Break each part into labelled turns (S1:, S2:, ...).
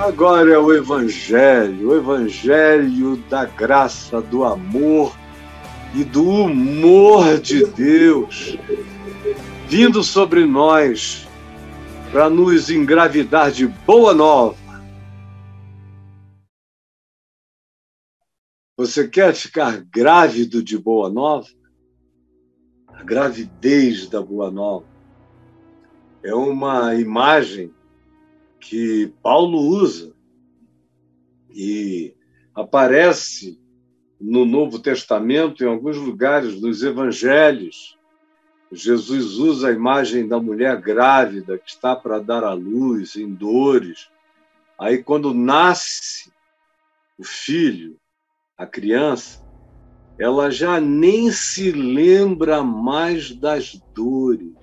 S1: Agora é o Evangelho, o Evangelho da graça, do amor e do humor de Deus, vindo sobre nós para nos engravidar de boa nova. Você quer ficar grávido de boa nova? A gravidez da boa nova é uma imagem que Paulo usa e aparece no Novo Testamento, em alguns lugares, nos evangelhos. Jesus usa a imagem da mulher grávida que está para dar à luz, em dores. Aí, quando nasce o filho, a criança, ela já nem se lembra mais das dores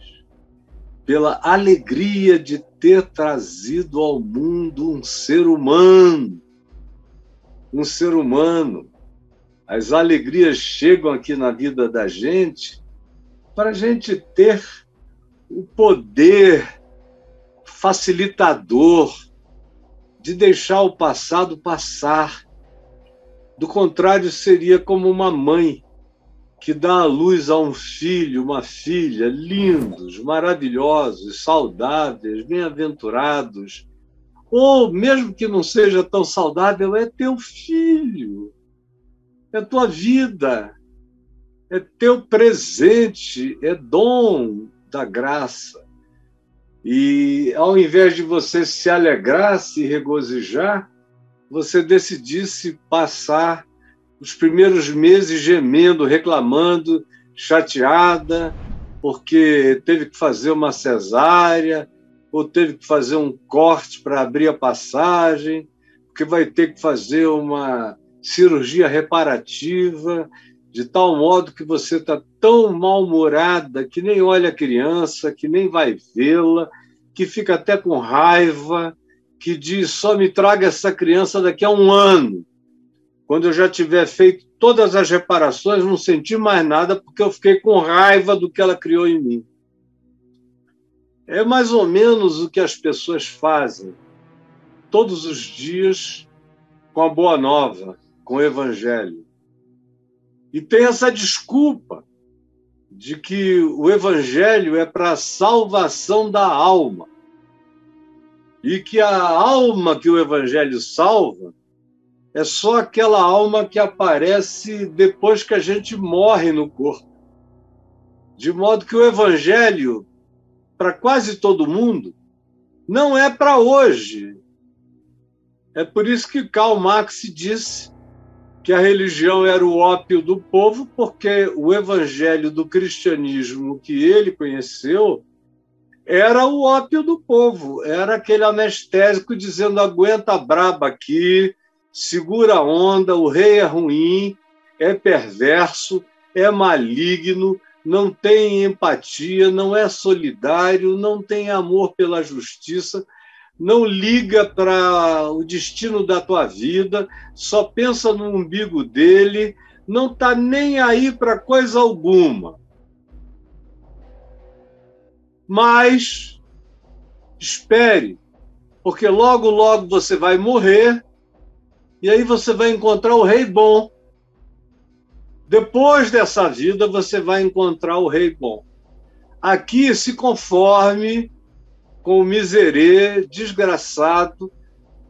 S1: pela alegria de ter trazido ao mundo um ser humano. Um ser humano. As alegrias chegam aqui na vida da gente para a gente ter o poder facilitador de deixar o passado passar. Do contrário, seria como uma mãe que dá a luz a um filho, uma filha, lindos, maravilhosos, saudáveis, bem-aventurados. Ou, mesmo que não seja tão saudável, é teu filho, é tua vida, é teu presente, é dom da graça. E ao invés de você se alegrar, se regozijar, você decidisse passar os primeiros meses gemendo, reclamando, chateada, porque teve que fazer uma cesárea, ou teve que fazer um corte para abrir a passagem, porque vai ter que fazer uma cirurgia reparativa, de tal modo que você está tão mal-humorada que nem olha a criança, que nem vai vê-la, que fica até com raiva, que diz: só me traga essa criança daqui a um ano quando eu já tiver feito todas as reparações, não senti mais nada porque eu fiquei com raiva do que ela criou em mim. É mais ou menos o que as pessoas fazem todos os dias com a boa nova, com o evangelho. E tem essa desculpa de que o evangelho é para a salvação da alma. E que a alma que o evangelho salva é só aquela alma que aparece depois que a gente morre no corpo. De modo que o evangelho, para quase todo mundo, não é para hoje. É por isso que Karl Marx disse que a religião era o ópio do povo, porque o evangelho do cristianismo que ele conheceu era o ópio do povo, era aquele anestésico dizendo aguenta braba aqui, segura a onda, o rei é ruim, é perverso, é maligno, não tem empatia, não é solidário, não tem amor pela justiça, não liga para o destino da tua vida, só pensa no umbigo dele, não está nem aí para coisa alguma. Mas espere, porque logo, logo você vai morrer e aí você vai encontrar o rei bom. Depois dessa vida, você vai encontrar o rei bom. Aqui se conforme com o miserê desgraçado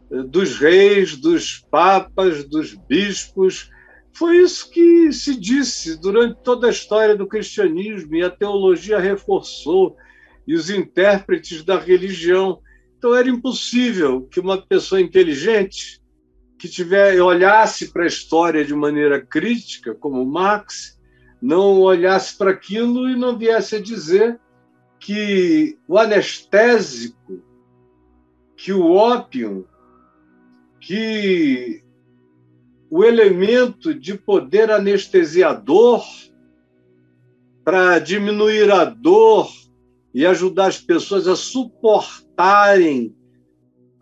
S1: dos reis, dos papas, dos bispos. Foi isso que se disse durante toda a história do cristianismo e a teologia reforçou, e os intérpretes da religião. Então era impossível que uma pessoa inteligente que tiver olhasse para a história de maneira crítica, como Marx, não olhasse para aquilo e não viesse a dizer que o anestésico, que o ópio, que o elemento de poder anestesiador para diminuir a dor e ajudar as pessoas a suportarem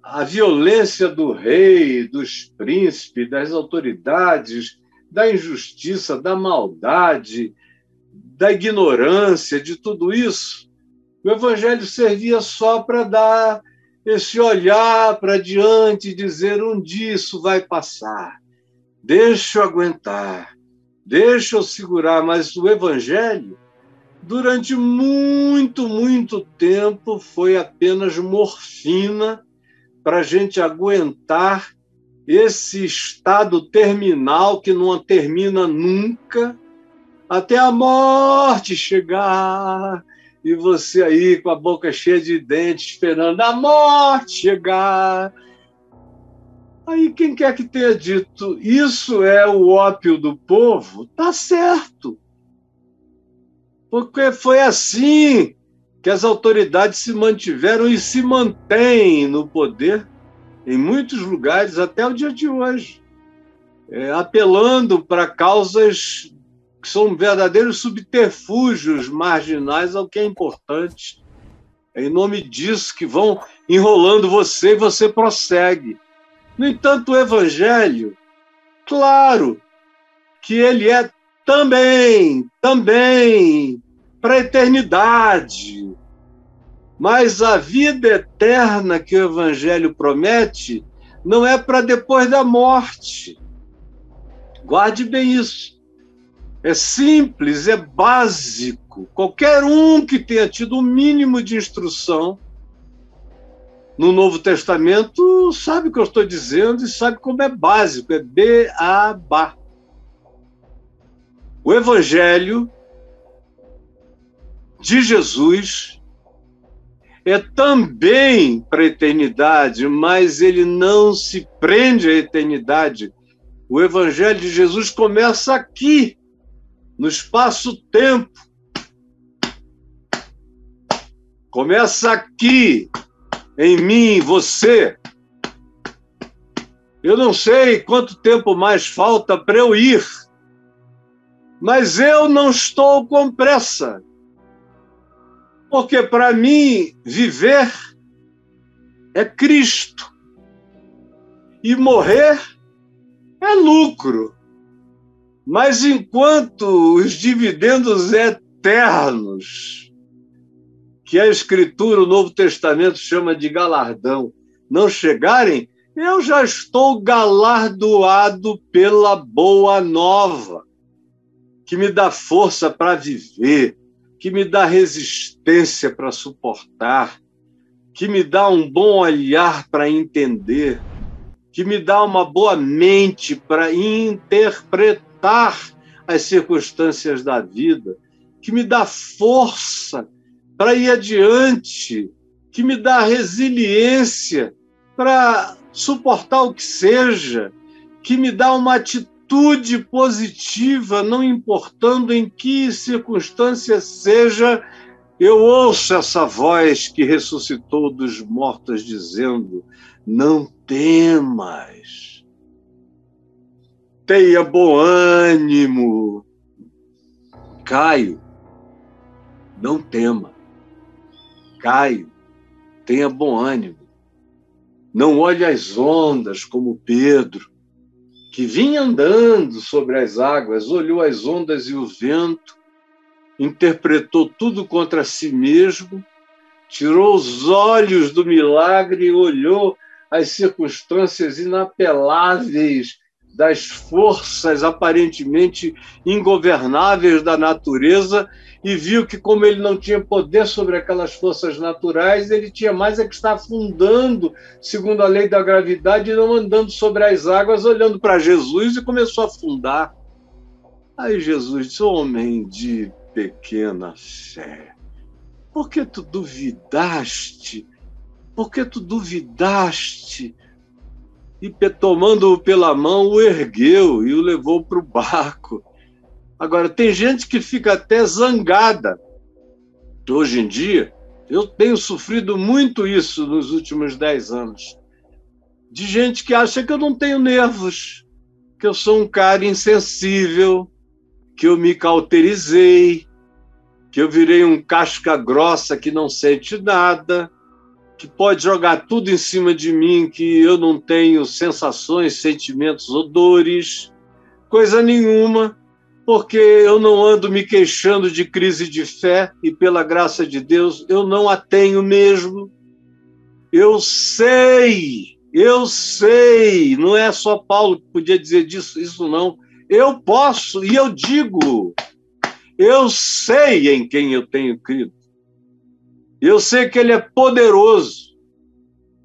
S1: a violência do rei, dos príncipes, das autoridades, da injustiça, da maldade, da ignorância, de tudo isso, o evangelho servia só para dar esse olhar para diante e dizer: um dia isso vai passar, deixa eu aguentar, deixa eu segurar. Mas o Evangelho, durante muito, muito tempo, foi apenas morfina para a gente aguentar esse estado terminal que não termina nunca, até a morte chegar e você aí com a boca cheia de dentes, esperando a morte chegar. Aí quem quer que tenha dito isso é o ópio do povo, tá certo. Porque foi assim que as autoridades se mantiveram e se mantêm no poder em muitos lugares até o dia de hoje, é, apelando para causas que são verdadeiros subterfúgios marginais ao que é importante. É em nome disso que vão enrolando você e você prossegue. No entanto, o Evangelho, claro que ele é também, também para a eternidade. Mas a vida eterna que o Evangelho promete não é para depois da morte. Guarde bem isso é simples, é básico. Qualquer um que tenha tido o um mínimo de instrução no Novo Testamento sabe o que eu estou dizendo e sabe como é básico, é beabá. O Evangelho de Jesus é também para a eternidade, mas ele não se prende à eternidade. O Evangelho de Jesus começa aqui, no espaço-tempo. Começa aqui, em mim, você. Eu não sei quanto tempo mais falta para eu ir, mas eu não estou com pressa. Porque para mim, viver é Cristo e morrer é lucro. Mas enquanto os dividendos eternos, que a Escritura, o Novo Testamento chama de galardão, não chegarem, eu já estou galardoado pela boa nova, que me dá força para viver, que me dá resistência para suportar, que me dá um bom olhar para entender, que me dá uma boa mente para interpretar as circunstâncias da vida, que me dá força para ir adiante, que me dá resiliência para suportar o que seja, que me dá uma atitude positiva, não importando em que circunstância seja, eu ouço essa voz que ressuscitou dos mortos dizendo: Não temas tenha bom ânimo. Caio, não tema. Caio, tenha bom ânimo. Não olhe as ondas como Pedro, que vinha andando sobre as águas, olhou as ondas e o vento, interpretou tudo contra si mesmo, tirou os olhos do milagre e olhou as circunstâncias inapeláveis das forças aparentemente ingovernáveis da natureza e viu que, como ele não tinha poder sobre aquelas forças naturais, ele tinha mais é que estar afundando, segundo a lei da gravidade, e não andando sobre as águas, olhando para Jesus e começou a afundar. Aí Jesus disse: Homem de pequena fé, por que tu duvidaste? Por que tu duvidaste? e, tomando-o pela mão, o ergueu e o levou para o barco. Agora, tem gente que fica até zangada. Hoje em dia, eu tenho sofrido muito isso nos últimos dez anos. De gente que acha que eu não tenho nervos, que eu sou um cara insensível, que eu me cauterizei, que eu virei um casca grossa que não sente nada, que pode jogar tudo em cima de mim, que eu não tenho sensações, sentimentos, odores, coisa nenhuma, porque eu não ando me queixando de crise de fé e pela graça de Deus eu não a tenho mesmo. Eu sei, eu sei, não é só Paulo que podia dizer disso, isso não. Eu posso e eu digo. Eu sei em quem eu tenho crido. Eu sei que ele é poderoso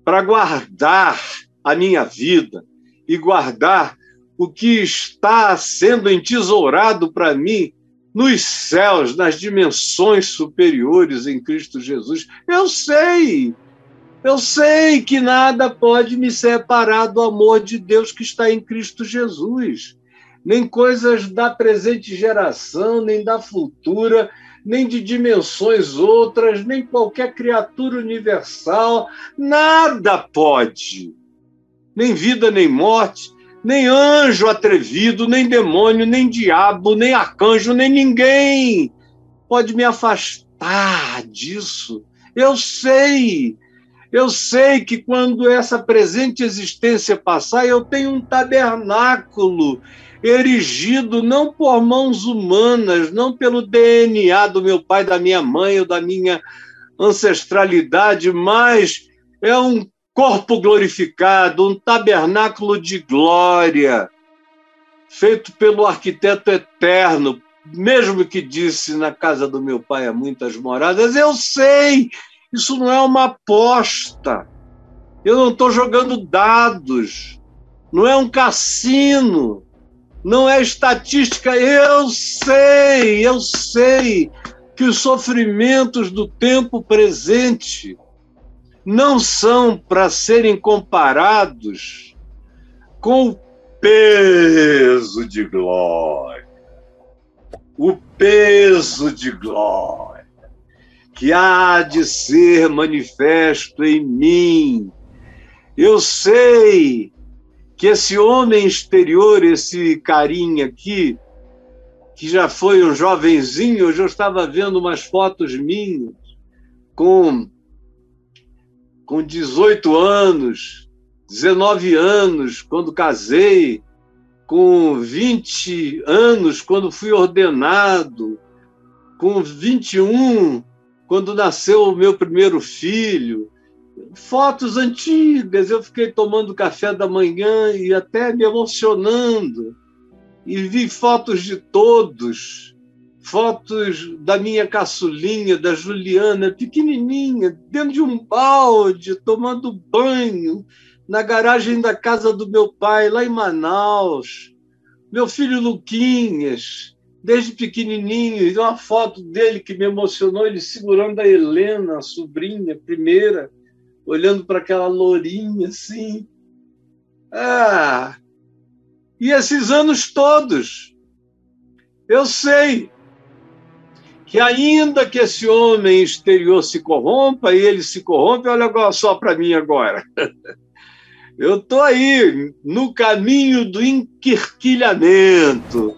S1: para guardar a minha vida e guardar o que está sendo entesourado para mim nos céus, nas dimensões superiores em Cristo Jesus. Eu sei, eu sei que nada pode me separar do amor de Deus que está em Cristo Jesus. Nem coisas da presente geração, nem da futura, nem de dimensões outras, nem qualquer criatura universal, nada pode. Nem vida, nem morte, nem anjo atrevido, nem demônio, nem diabo, nem arcanjo, nem ninguém pode me afastar disso. Eu sei, eu sei que quando essa presente existência passar, eu tenho um tabernáculo erigido não por mãos humanas, não pelo DNA do meu pai, da minha mãe ou da minha ancestralidade, mas é um corpo glorificado, um tabernáculo de glória, feito pelo arquiteto eterno, mesmo que disse na casa do meu pai há muitas moradas, eu sei, isso não é uma aposta. Eu não estou jogando dados, não é um cassino, não é estatística. Eu sei, eu sei que os sofrimentos do tempo presente não são para serem comparados com o peso de glória. O peso de glória que há de ser manifesto em mim. Eu sei que esse homem exterior, esse carinha aqui, que já foi um jovenzinho, eu já estava vendo umas fotos minhas com com 18 anos, 19 anos, quando casei, com 20 anos, quando fui ordenado, com 21, quando nasceu o meu primeiro filho. Fotos antigas, eu fiquei tomando café da manhã e até me emocionando. E vi fotos de todos fotos da minha caçulinha, da Juliana, pequenininha, dentro de um balde, tomando banho, na garagem da casa do meu pai, lá em Manaus. Meu filho Luquinhas, desde pequenininho, uma foto dele que me emocionou, ele segurando a Helena, a sobrinha, primeira, olhando para aquela lourinha assim. Ah! E esses anos todos, eu sei, que ainda que esse homem exterior se corrompa ele se corrompe, olha só para mim agora. Eu estou aí no caminho do enquirquilhamento,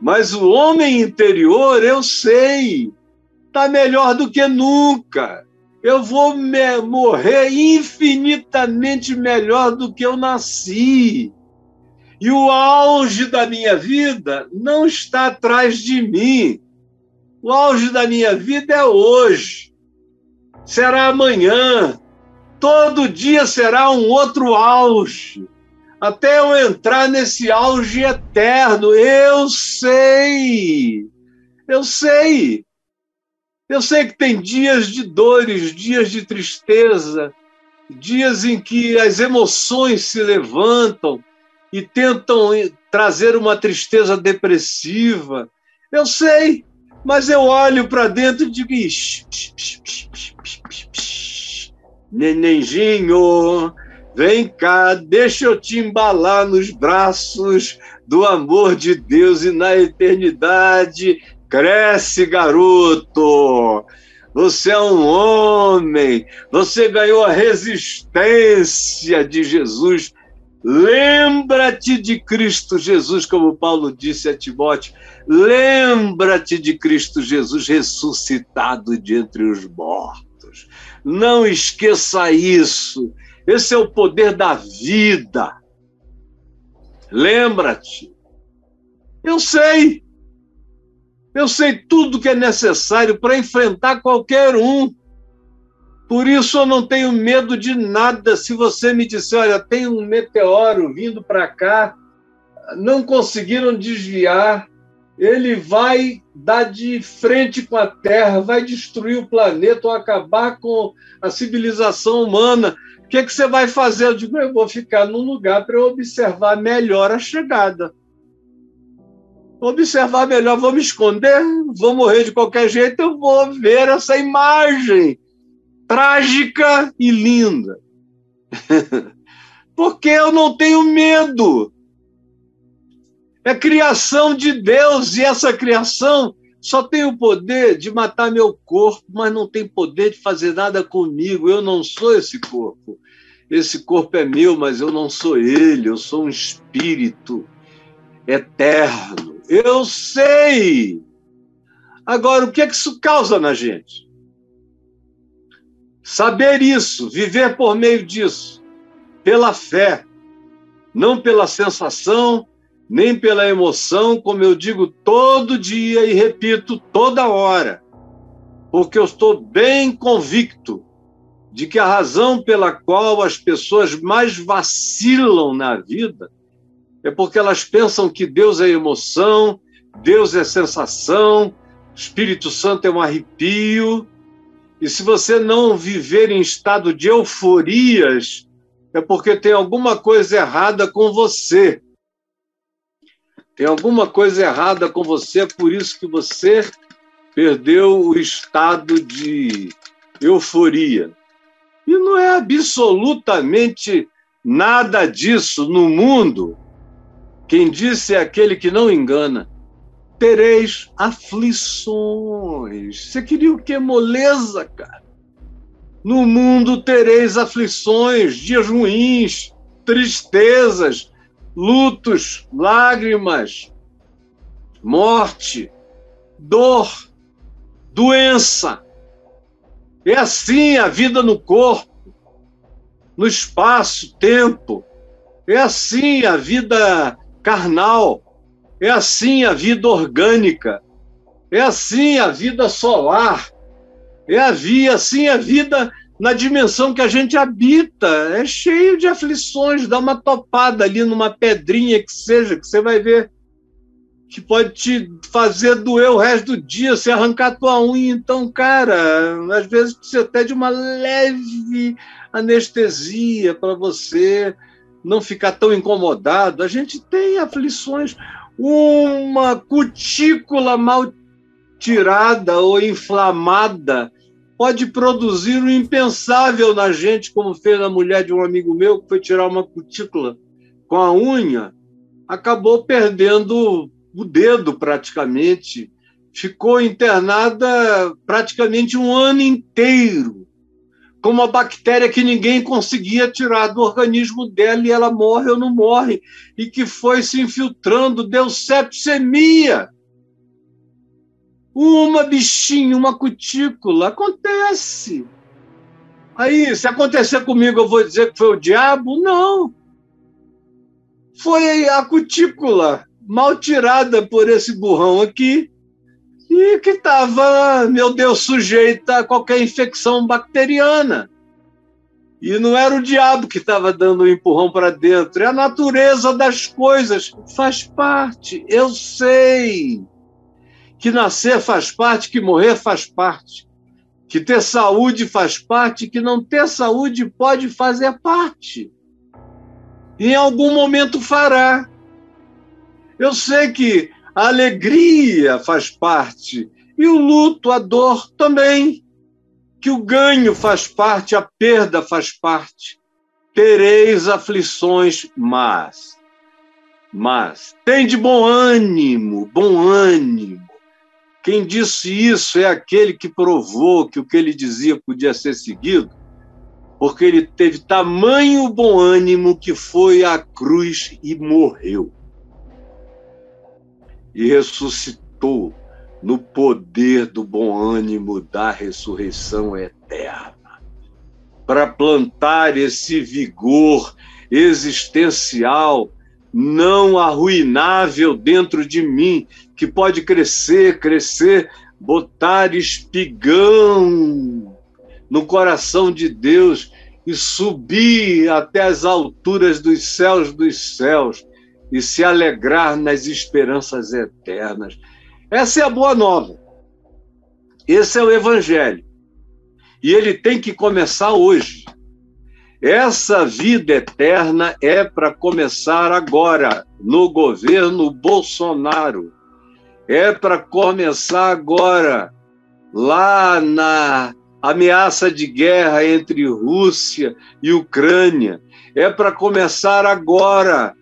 S1: mas o homem interior, eu sei, está melhor do que nunca. Eu vou morrer infinitamente melhor do que eu nasci. E o auge da minha vida não está atrás de mim o auge da minha vida é hoje, será amanhã, todo dia será um outro auge, até eu entrar nesse auge eterno. Eu sei, eu sei. Eu sei que tem dias de dores, dias de tristeza, dias em que as emoções se levantam e tentam trazer uma tristeza depressiva. Eu sei, mas eu olho para dentro e digo: Nenenzinho, vem cá, deixa eu te embalar nos braços do amor de Deus e na eternidade. Cresce, garoto! Você é um homem, você ganhou a resistência de Jesus Lembra-te de Cristo Jesus, como Paulo disse a Timóteo. Lembra-te de Cristo Jesus ressuscitado de entre os mortos. Não esqueça isso. Esse é o poder da vida. Lembra-te. Eu sei. Eu sei tudo que é necessário para enfrentar qualquer um. Por isso eu não tenho medo de nada. Se você me disser, olha, tem um meteoro vindo para cá, não conseguiram desviar, ele vai dar de frente com a Terra, vai destruir o planeta ou acabar com a civilização humana. O que, é que você vai fazer? Eu digo, eu vou ficar num lugar para observar melhor a chegada. observar melhor, vou me esconder, vou morrer de qualquer jeito, eu vou ver essa imagem trágica e linda. Porque eu não tenho medo. É criação de Deus e essa criação só tem o poder de matar meu corpo, mas não tem poder de fazer nada comigo. Eu não sou esse corpo. Esse corpo é meu, mas eu não sou ele. Eu sou um espírito eterno. Eu sei. Agora, o que é que isso causa na gente? Saber isso, viver por meio disso, pela fé, não pela sensação, nem pela emoção, como eu digo todo dia e repito toda hora, porque eu estou bem convicto de que a razão pela qual as pessoas mais vacilam na vida é porque elas pensam que Deus é emoção, Deus é sensação, Espírito Santo é um arrepio. E se você não viver em estado de euforias, é porque tem alguma coisa errada com você. Tem alguma coisa errada com você, é por isso que você perdeu o estado de euforia. E não é absolutamente nada disso no mundo. Quem disse é aquele que não engana. Tereis aflições. Você queria o que? Moleza, cara. No mundo tereis aflições, dias ruins, tristezas, lutos, lágrimas, morte, dor, doença. É assim a vida no corpo, no espaço, tempo. É assim a vida carnal. É assim a vida orgânica. É assim a vida solar. É assim a vida na dimensão que a gente habita. É cheio de aflições. Dá uma topada ali numa pedrinha que seja, que você vai ver que pode te fazer doer o resto do dia, se arrancar tua unha. Então, cara, às vezes precisa até de uma leve anestesia para você não ficar tão incomodado. A gente tem aflições. Uma cutícula mal tirada ou inflamada pode produzir o impensável na gente, como fez na mulher de um amigo meu, que foi tirar uma cutícula com a unha, acabou perdendo o dedo praticamente, ficou internada praticamente um ano inteiro, com uma bactéria que ninguém conseguia tirar do organismo dela e ela morre ou não morre, e que foi se infiltrando, deu sepsemia uma bichinha, uma cutícula. Acontece. Aí, se acontecer comigo, eu vou dizer que foi o diabo? Não. Foi a cutícula mal tirada por esse burrão aqui e que estava, meu Deus, sujeita a qualquer infecção bacteriana. E não era o diabo que estava dando o um empurrão para dentro, é a natureza das coisas. Faz parte, eu sei que nascer faz parte, que morrer faz parte, que ter saúde faz parte, que não ter saúde pode fazer parte. Em algum momento fará. Eu sei que a alegria faz parte e o luto, a dor também. Que o ganho faz parte, a perda faz parte. Tereis aflições, mas, mas, tem de bom ânimo, bom ânimo quem disse isso é aquele que provou que o que ele dizia podia ser seguido, porque ele teve tamanho bom ânimo que foi à cruz e morreu. E ressuscitou no poder do bom ânimo da ressurreição eterna, para plantar esse vigor existencial não arruinável dentro de mim, que pode crescer, crescer, botar espigão no coração de Deus e subir até as alturas dos céus dos céus e se alegrar nas esperanças eternas. Essa é a boa nova. Esse é o Evangelho. E ele tem que começar hoje. Essa vida eterna é para começar agora, no governo Bolsonaro. É para começar agora, lá na ameaça de guerra entre Rússia e Ucrânia. É para começar agora,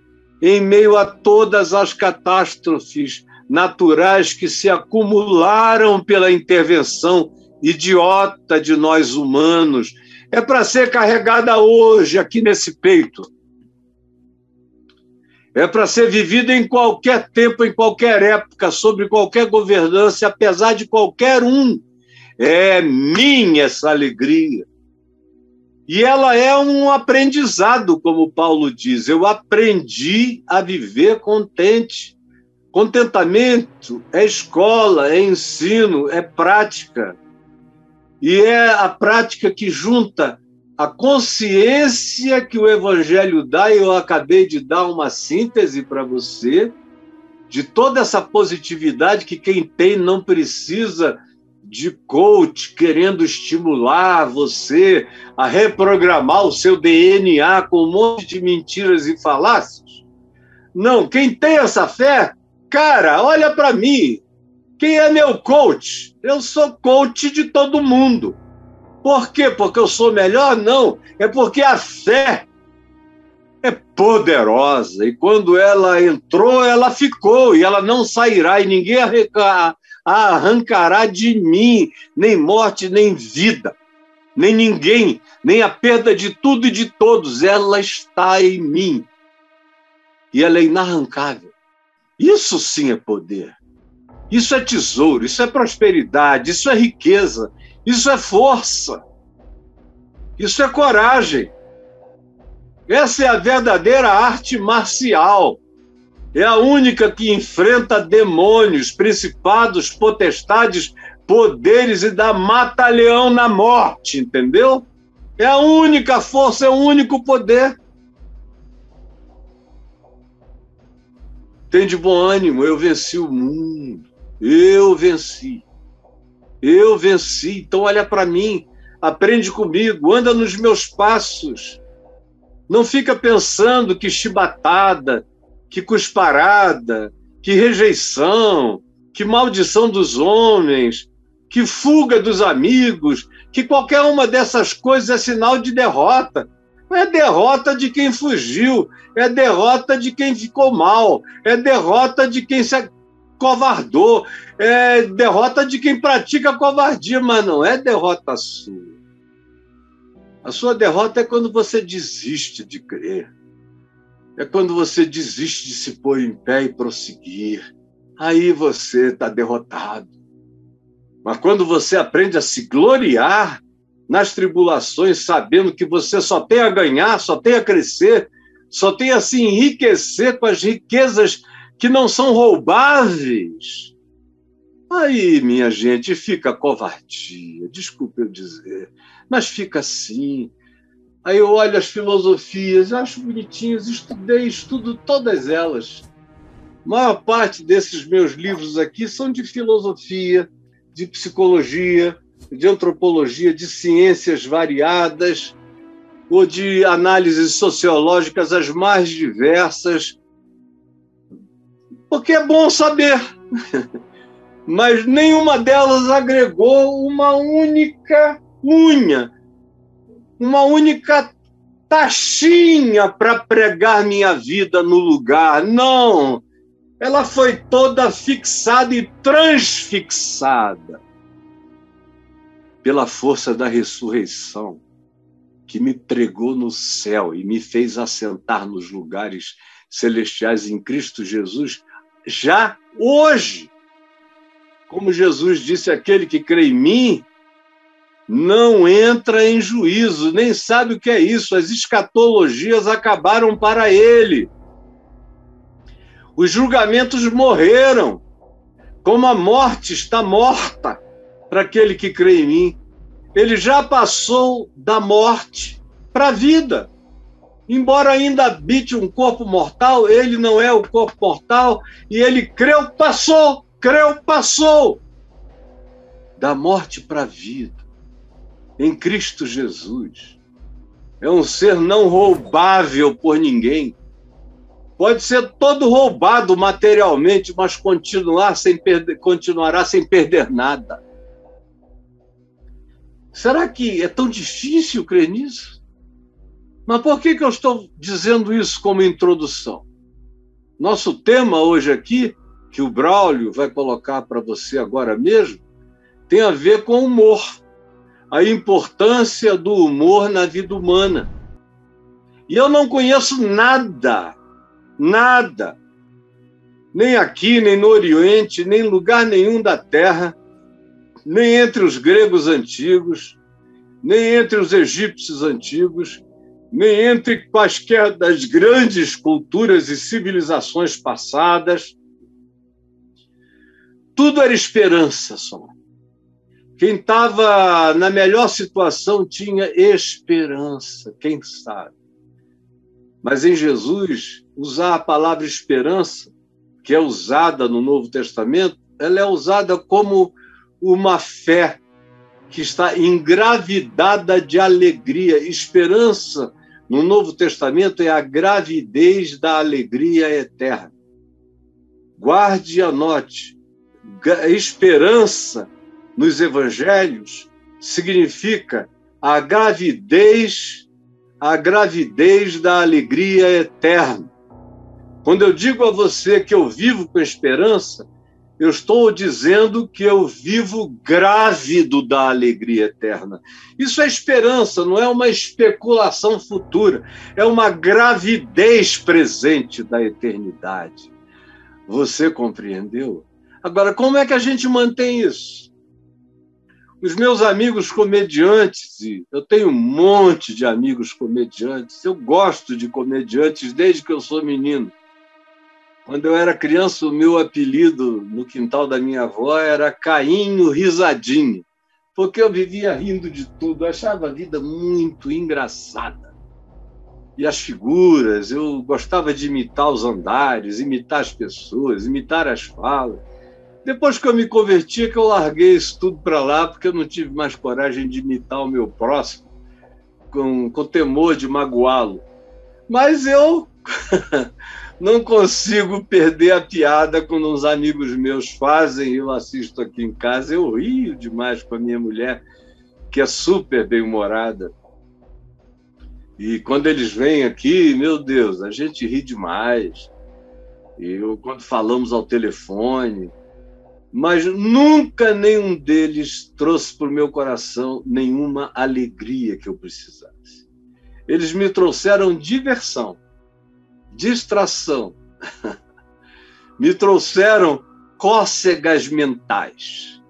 S1: em meio a todas as catástrofes naturais que se acumularam pela intervenção idiota de nós humanos, é para ser carregada hoje, aqui nesse peito. É para ser vivida em qualquer tempo, em qualquer época, sobre qualquer governança, apesar de qualquer um. É minha essa alegria. E ela é um aprendizado, como Paulo diz. Eu aprendi a viver contente. Contentamento é escola, é ensino, é prática. E é a prática que junta a consciência que o Evangelho dá, e eu acabei de dar uma síntese para você, de toda essa positividade que quem tem não precisa de coach querendo estimular você a reprogramar o seu DNA com um monte de mentiras e falácias. Não, quem tem essa fé, cara, olha para mim, quem é meu coach? Eu sou coach de todo mundo. Por quê? Porque eu sou melhor? Não. É porque a fé é poderosa. E quando ela entrou, ela ficou. E ela não sairá. E ninguém arrancará de mim nem morte, nem vida. Nem ninguém, nem a perda de tudo e de todos. Ela está em mim. E ela é inarrancável. Isso sim é poder. Isso é tesouro, isso é prosperidade, isso é riqueza, isso é força, isso é coragem. Essa é a verdadeira arte marcial. É a única que enfrenta demônios, principados, potestades, poderes e dá mata-leão na morte, entendeu? É a única força, é o único poder. Tem de bom ânimo, eu venci o mundo. Eu venci. Eu venci. Então olha para mim, aprende comigo, anda nos meus passos. Não fica pensando que chibatada, que cusparada, que rejeição, que maldição dos homens, que fuga dos amigos, que qualquer uma dessas coisas é sinal de derrota. É derrota de quem fugiu, é derrota de quem ficou mal, é derrota de quem se covardou, é derrota de quem pratica covardia, mas não é derrota sua. A sua derrota é quando você desiste de crer. É quando você desiste de se pôr em pé e prosseguir. Aí você está derrotado. Mas quando você aprende a se gloriar nas tribulações, sabendo que você só tem a ganhar, só tem a crescer, só tem a se enriquecer com as riquezas que não são roubáveis. Aí, minha gente, fica covardia, desculpe eu dizer, mas fica assim. Aí eu olho as filosofias, acho bonitinhas, estudei, estudo todas elas. A maior parte desses meus livros aqui são de filosofia, de psicologia, de antropologia, de ciências variadas, ou de análises sociológicas as mais diversas, porque é bom saber. Mas nenhuma delas agregou uma única unha, uma única taxinha para pregar minha vida no lugar. Não! Ela foi toda fixada e transfixada pela força da ressurreição, que me pregou no céu e me fez assentar nos lugares celestiais em Cristo Jesus já hoje. Como Jesus disse, aquele que crê em mim não entra em juízo, nem sabe o que é isso. As escatologias acabaram para ele. Os julgamentos morreram, como a morte está morta para aquele que crê em mim. Ele já passou da morte para a vida. Embora ainda habite um corpo mortal, ele não é o corpo mortal e ele creu, passou, creu, passou da morte para a vida em Cristo Jesus. É um ser não roubável por ninguém. Pode ser todo roubado materialmente, mas continuar sem perder, continuará sem perder nada. Será que é tão difícil crer nisso? Mas por que, que eu estou dizendo isso como introdução? Nosso tema hoje aqui, que o Braulio vai colocar para você agora mesmo, tem a ver com humor, a importância do humor na vida humana. E eu não conheço nada, nada, nem aqui, nem no Oriente, nem em lugar nenhum da Terra, nem entre os gregos antigos, nem entre os egípcios antigos, nem entre quaisquer das grandes culturas e civilizações passadas. Tudo era esperança só. Quem estava na melhor situação tinha esperança, quem sabe. Mas em Jesus, usar a palavra esperança, que é usada no Novo Testamento, ela é usada como uma fé que está engravidada de alegria. Esperança no Novo Testamento é a gravidez da alegria eterna. Guarde e anote. Esperança nos evangelhos significa a gravidez, a gravidez da alegria eterna. Quando eu digo a você que eu vivo com esperança, eu estou dizendo que eu vivo grávido da alegria eterna. Isso é esperança, não é uma especulação futura, é uma gravidez presente da eternidade. Você compreendeu? Agora, como é que a gente mantém isso? Os meus amigos comediantes, eu tenho um monte de amigos comediantes, eu gosto de comediantes desde que eu sou menino. Quando eu era criança, o meu apelido no quintal da minha avó era Cainho Risadinho, porque eu vivia rindo de tudo, achava a vida muito engraçada. E as figuras, eu gostava de imitar os andares, imitar as pessoas, imitar as falas. Depois que eu me converti, que eu larguei isso tudo para lá, porque eu não tive mais coragem de imitar o meu próximo, com, com temor de magoá-lo. Mas eu não consigo perder a piada quando uns amigos meus fazem, eu assisto aqui em casa, eu rio demais com a minha mulher, que é super bem-humorada. E quando eles vêm aqui, meu Deus, a gente ri demais. Eu, quando falamos ao telefone, mas nunca nenhum deles trouxe para o meu coração nenhuma alegria que eu precisasse. Eles me trouxeram diversão distração. Me trouxeram cócegas mentais.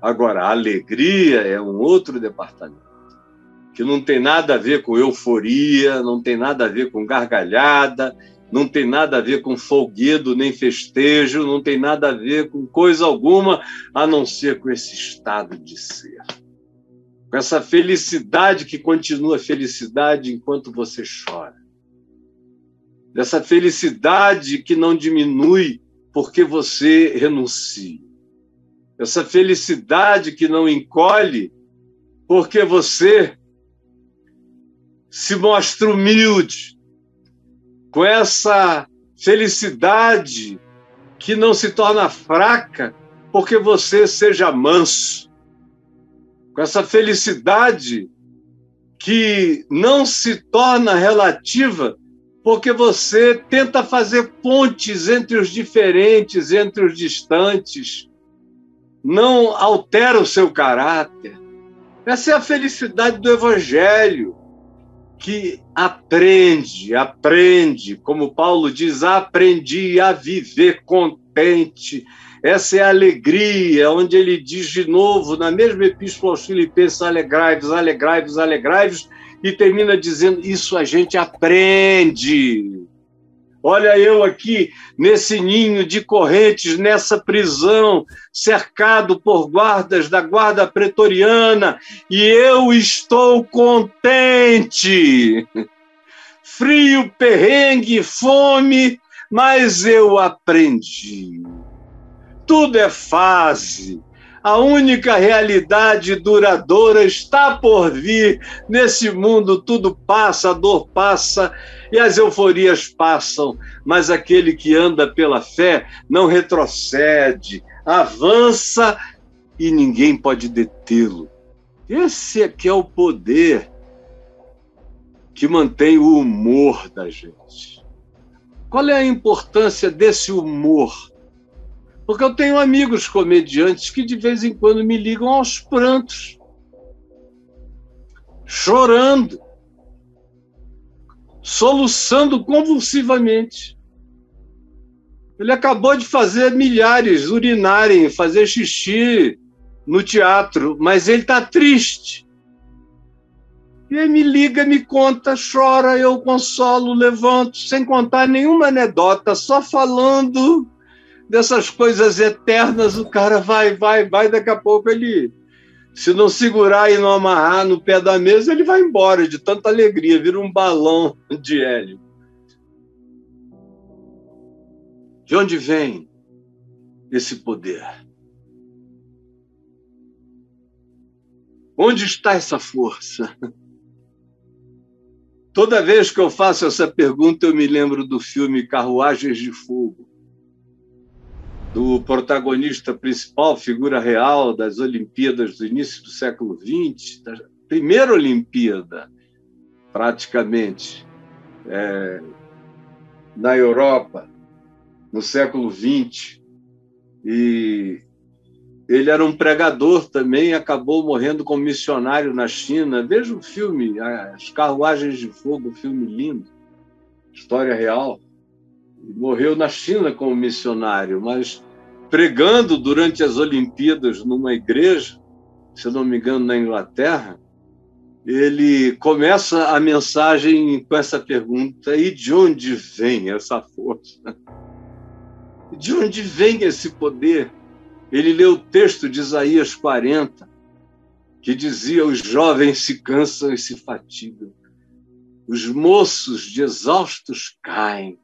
S1: Agora, a alegria é um outro departamento, que não tem nada a ver com euforia, não tem nada a ver com gargalhada, não tem nada a ver com folguedo nem festejo, não tem nada a ver com coisa alguma, a não ser com esse estado de ser. Com essa felicidade que continua felicidade enquanto você chora. Dessa felicidade que não diminui porque você renuncia, essa felicidade que não encolhe porque você se mostra humilde, com essa felicidade que não se torna fraca porque você seja manso, com essa felicidade que não se torna relativa porque você tenta fazer pontes entre os diferentes, entre os distantes, não altera o seu caráter. Essa é a felicidade do Evangelho, que aprende, aprende, como Paulo diz, aprendi a viver contente. Essa é a alegria, onde ele diz de novo, na mesma epístola aos Filipenses: alegrai-vos, alegrai-vos, alegrai-vos e termina dizendo: Isso a gente aprende. Olha eu aqui nesse ninho de correntes, nessa prisão, cercado por guardas da guarda pretoriana, e eu estou contente. Frio, perrengue, fome, mas eu aprendi. Tudo é fase. A única realidade duradoura está por vir. Nesse mundo tudo passa, a dor passa e as euforias passam, mas aquele que anda pela fé não retrocede, avança e ninguém pode detê-lo. Esse aqui é, é o poder que mantém o humor da gente. Qual é a importância desse humor? Porque eu tenho amigos comediantes que de vez em quando me ligam aos prantos, chorando soluçando convulsivamente. Ele acabou de fazer milhares urinarem, fazer xixi no teatro, mas ele está triste. E aí me liga, me conta, chora, eu consolo, levanto, sem contar nenhuma anedota, só falando dessas coisas eternas. O cara vai, vai, vai, daqui a pouco ele se não segurar e não amarrar no pé da mesa, ele vai embora de tanta alegria, vira um balão de hélio. De onde vem esse poder? Onde está essa força? Toda vez que eu faço essa pergunta, eu me lembro do filme Carruagens de Fogo do protagonista principal, figura real das Olimpíadas do início do século XX, da primeira Olimpíada, praticamente, é, na Europa, no século XX. E ele era um pregador também, acabou morrendo como missionário na China. Veja o filme, As Carruagens de Fogo, filme lindo, história real morreu na China como missionário, mas pregando durante as Olimpíadas numa igreja, se não me engano, na Inglaterra, ele começa a mensagem com essa pergunta: e de onde vem essa força? De onde vem esse poder? Ele leu o texto de Isaías 40, que dizia: Os jovens se cansam e se fatigam, os moços de exaustos caem,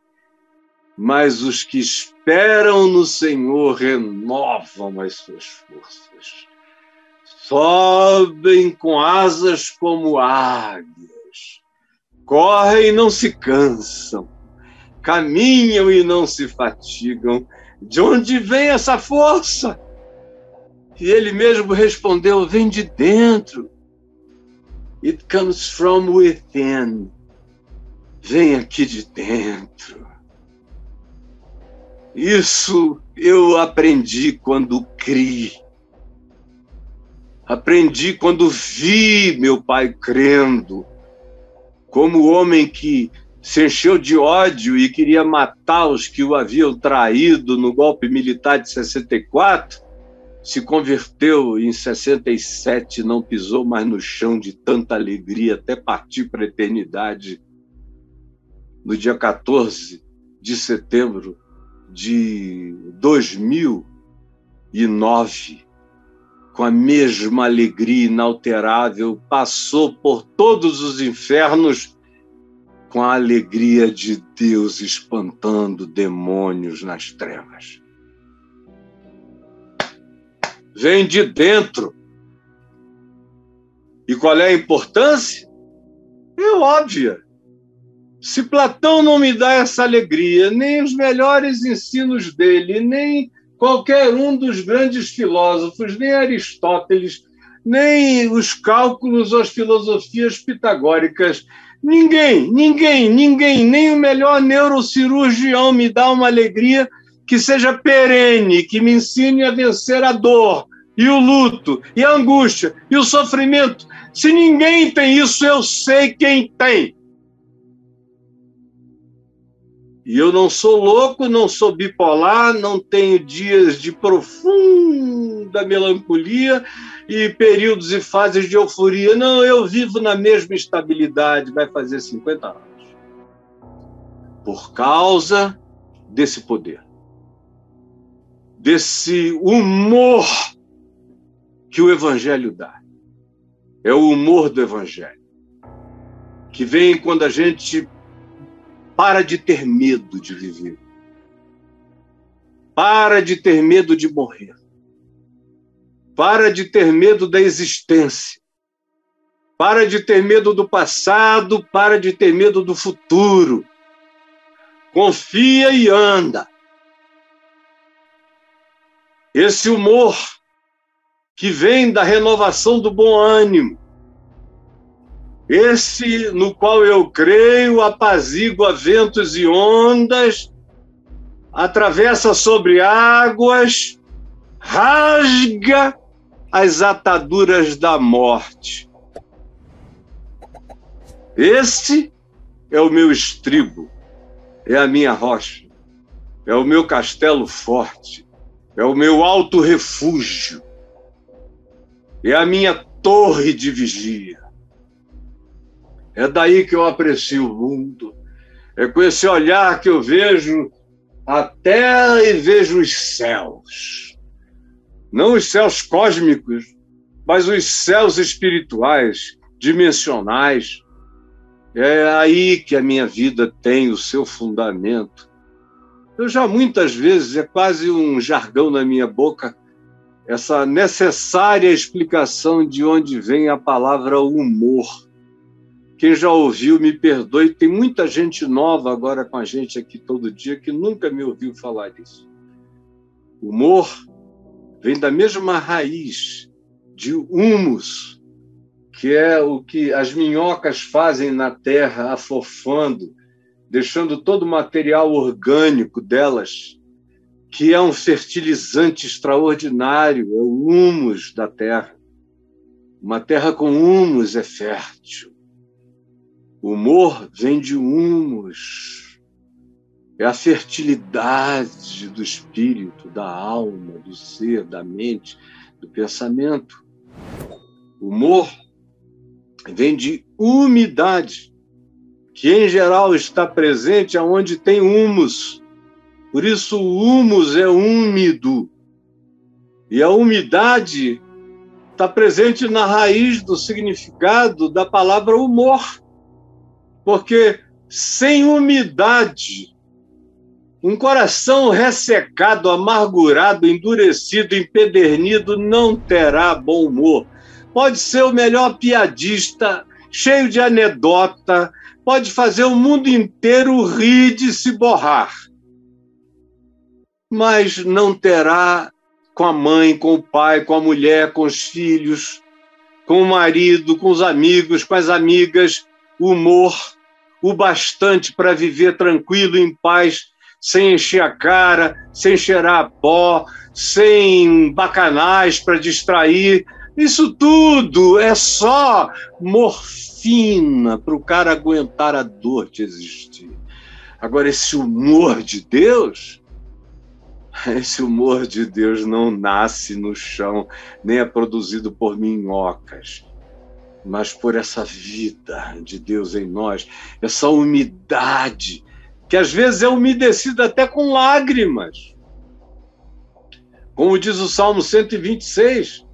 S1: mas os que esperam no Senhor renovam as suas forças. Sobem com asas como águias, correm e não se cansam, caminham e não se fatigam. De onde vem essa força? E ele mesmo respondeu: vem de dentro. It comes from within. Vem aqui de dentro. Isso eu aprendi quando criei. Aprendi quando vi meu pai crendo, como homem que se encheu de ódio e queria matar os que o haviam traído no golpe militar de 64, se converteu em 67, não pisou mais no chão de tanta alegria até partir para a eternidade. No dia 14 de setembro de 2009, com a mesma alegria inalterável, passou por todos os infernos com a alegria de Deus espantando demônios nas trevas. Vem de dentro. E qual é a importância? É óbvia. Se Platão não me dá essa alegria, nem os melhores ensinos dele, nem qualquer um dos grandes filósofos, nem Aristóteles, nem os cálculos ou as filosofias pitagóricas, ninguém, ninguém, ninguém, nem o melhor neurocirurgião me dá uma alegria que seja perene, que me ensine a vencer a dor, e o luto, e a angústia, e o sofrimento. Se ninguém tem isso, eu sei quem tem. E eu não sou louco, não sou bipolar, não tenho dias de profunda melancolia e períodos e fases de euforia. Não, eu vivo na mesma estabilidade, vai fazer 50 anos. por causa desse poder, desse humor que o Evangelho dá. É o humor do Evangelho, que vem quando a gente para de ter medo de viver, para de ter medo de morrer, para de ter medo da existência, para de ter medo do passado, para de ter medo do futuro. Confia e anda. Esse humor que vem da renovação do bom ânimo, esse no qual eu creio, apazigua ventos e ondas, atravessa sobre águas, rasga as ataduras da morte. Esse é o meu estribo, é a minha rocha, é o meu castelo forte, é o meu alto refúgio, é a minha torre de vigia. É daí que eu aprecio o mundo, é com esse olhar que eu vejo a terra e vejo os céus. Não os céus cósmicos, mas os céus espirituais, dimensionais, é aí que a minha vida tem o seu fundamento. Eu já muitas vezes, é quase um jargão na minha boca, essa necessária explicação de onde vem a palavra humor. Quem já ouviu, me perdoe, tem muita gente nova agora com a gente aqui todo dia que nunca me ouviu falar isso. Humor vem da mesma raiz de humus, que é o que as minhocas fazem na terra, afofando, deixando todo o material orgânico delas, que é um fertilizante extraordinário, é o humus da terra. Uma terra com humus é fértil. Humor vem de humus. É a fertilidade do espírito, da alma, do ser, da mente, do pensamento. Humor vem de umidade, que em geral está presente aonde tem humus. Por isso o humus é úmido. E a umidade está presente na raiz do significado da palavra humor. Porque sem umidade, um coração ressecado, amargurado, endurecido, empedernido não terá bom humor pode ser o melhor piadista, cheio de anedota, pode fazer o mundo inteiro rir de se borrar. Mas não terá com a mãe, com o pai, com a mulher, com os filhos, com o marido, com os amigos, com as amigas, humor, o bastante para viver tranquilo, em paz, sem encher a cara, sem cheirar a pó, sem bacanais para distrair, isso tudo é só morfina para o cara aguentar a dor de existir. Agora, esse humor de Deus, esse humor de Deus não nasce no chão, nem é produzido por minhocas, mas por essa vida de Deus em nós, essa umidade, que às vezes é umedecida até com lágrimas. Como diz o Salmo 126,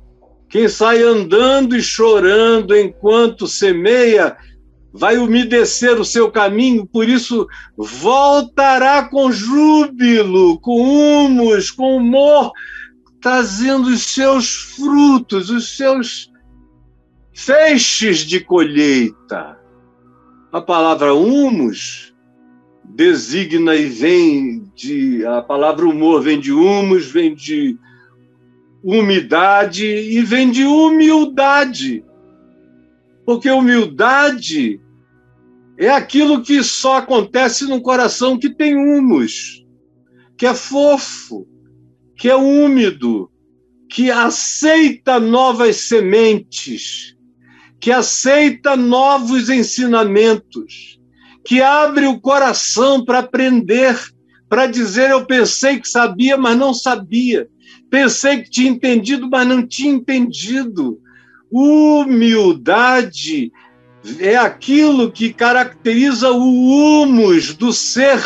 S1: quem sai andando e chorando enquanto semeia, vai umedecer o seu caminho, por isso voltará com júbilo, com humus, com humor, trazendo os seus frutos, os seus feixes de colheita. A palavra humus designa e vem de. A palavra humor vem de humus, vem de umidade e vem de humildade. Porque humildade é aquilo que só acontece num coração que tem humus, que é fofo, que é úmido, que aceita novas sementes, que aceita novos ensinamentos, que abre o coração para aprender, para dizer eu pensei que sabia, mas não sabia. Pensei que tinha entendido, mas não tinha entendido. Humildade é aquilo que caracteriza o humus do ser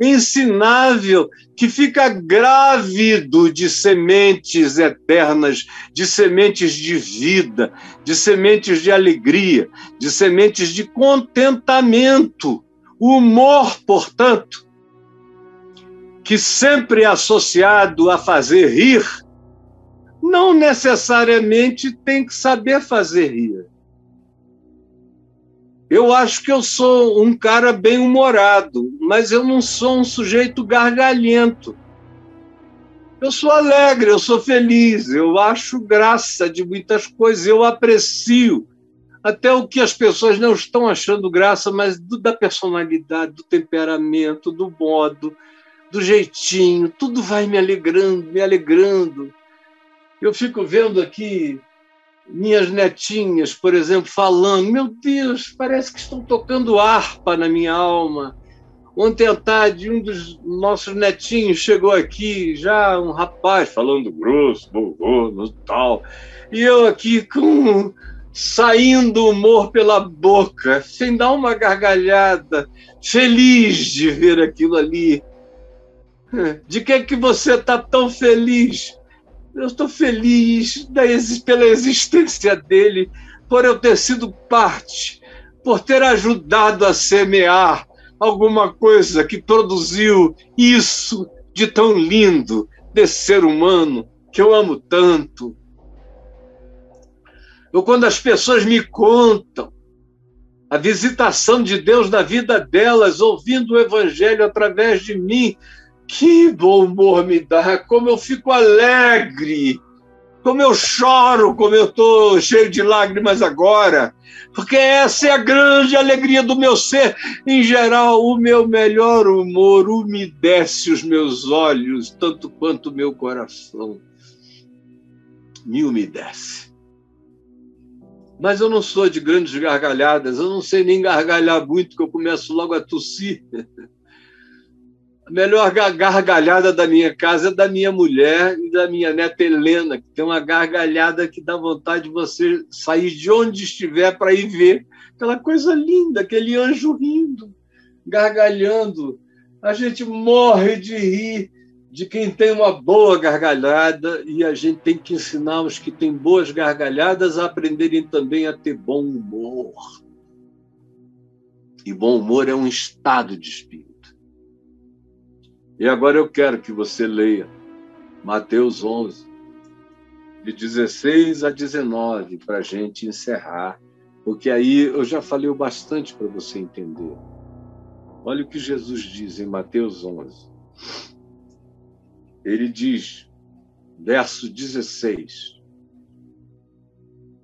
S1: ensinável, que fica grávido de sementes eternas, de sementes de vida, de sementes de alegria, de sementes de contentamento. O humor, portanto, que sempre é associado a fazer rir, não necessariamente tem que saber fazer rir. Eu acho que eu sou um cara bem-humorado, mas eu não sou um sujeito gargalhento. Eu sou alegre, eu sou feliz, eu acho graça de muitas coisas, eu aprecio até o que as pessoas não estão achando graça, mas do, da personalidade, do temperamento, do modo, do jeitinho, tudo vai me alegrando, me alegrando. Eu fico vendo aqui minhas netinhas, por exemplo, falando: Meu Deus, parece que estão tocando harpa na minha alma. Ontem à tarde, um dos nossos netinhos chegou aqui, já um rapaz falando grosso, no tal, e eu aqui com saindo humor pela boca, sem dar uma gargalhada, feliz de ver aquilo ali. De que é que você está tão feliz? Eu estou feliz pela existência dele, por eu ter sido parte, por ter ajudado a semear alguma coisa que produziu isso de tão lindo desse ser humano que eu amo tanto. Eu, quando as pessoas me contam a visitação de Deus na vida delas, ouvindo o Evangelho através de mim, que bom humor me dá, como eu fico alegre, como eu choro, como eu estou cheio de lágrimas agora, porque essa é a grande alegria do meu ser. Em geral, o meu melhor humor umedece os meus olhos, tanto quanto o meu coração me umedece. Mas eu não sou de grandes gargalhadas, eu não sei nem gargalhar muito, que eu começo logo a tossir. A melhor gargalhada da minha casa é da minha mulher e da minha neta Helena, que tem uma gargalhada que dá vontade de você sair de onde estiver para ir ver. Aquela coisa linda, aquele anjo rindo, gargalhando. A gente morre de rir de quem tem uma boa gargalhada e a gente tem que ensinar os que têm boas gargalhadas a aprenderem também a ter bom humor. E bom humor é um estado de espírito. E agora eu quero que você leia Mateus 11, de 16 a 19, para a gente encerrar, porque aí eu já falei o bastante para você entender. Olha o que Jesus diz em Mateus 11. Ele diz, verso 16: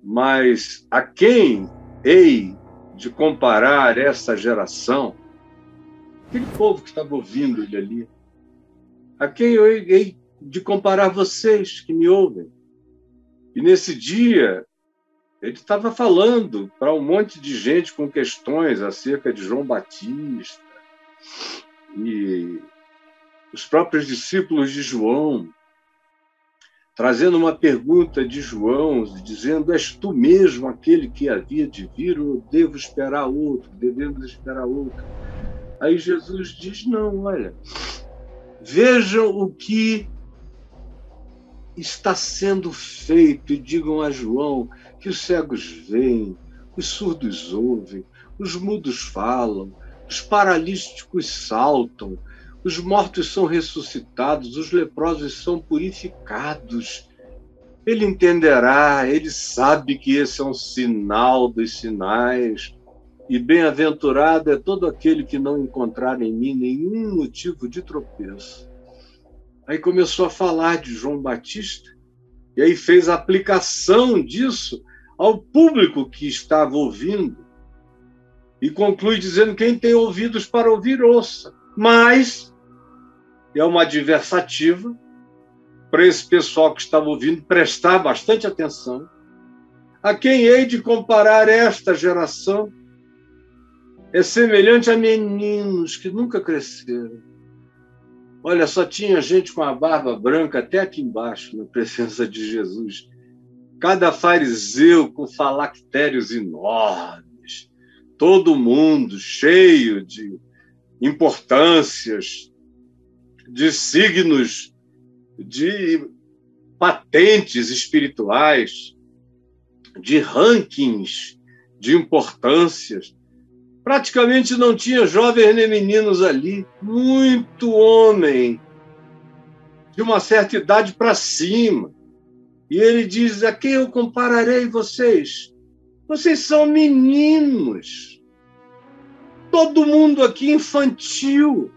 S1: Mas a quem hei de comparar essa geração? Aquele povo que estava ouvindo ele ali a quem eu hei de comparar vocês que me ouvem. E nesse dia, ele estava falando para um monte de gente com questões acerca de João Batista e os próprios discípulos de João, trazendo uma pergunta de João, dizendo: És tu mesmo aquele que havia de vir ou devo esperar outro? Devemos esperar outro? Aí Jesus diz: Não, olha, Vejam o que está sendo feito e digam a João que os cegos veem, os surdos ouvem, os mudos falam, os paralíticos saltam, os mortos são ressuscitados, os leprosos são purificados. Ele entenderá, ele sabe que esse é um sinal dos sinais. E bem-aventurado é todo aquele que não encontrar em mim nenhum motivo de tropeço. Aí começou a falar de João Batista, e aí fez a aplicação disso ao público que estava ouvindo. E conclui dizendo: quem tem ouvidos para ouvir, ouça. Mas é uma adversativa para esse pessoal que estava ouvindo prestar bastante atenção. A quem hei de comparar esta geração? É semelhante a meninos que nunca cresceram. Olha, só tinha gente com a barba branca até aqui embaixo, na presença de Jesus. Cada fariseu com falactérios enormes, todo mundo cheio de importâncias, de signos, de patentes espirituais, de rankings de importâncias. Praticamente não tinha jovens nem meninos ali, muito homem, de uma certa idade para cima. E ele diz: A quem eu compararei vocês? Vocês são meninos. Todo mundo aqui infantil.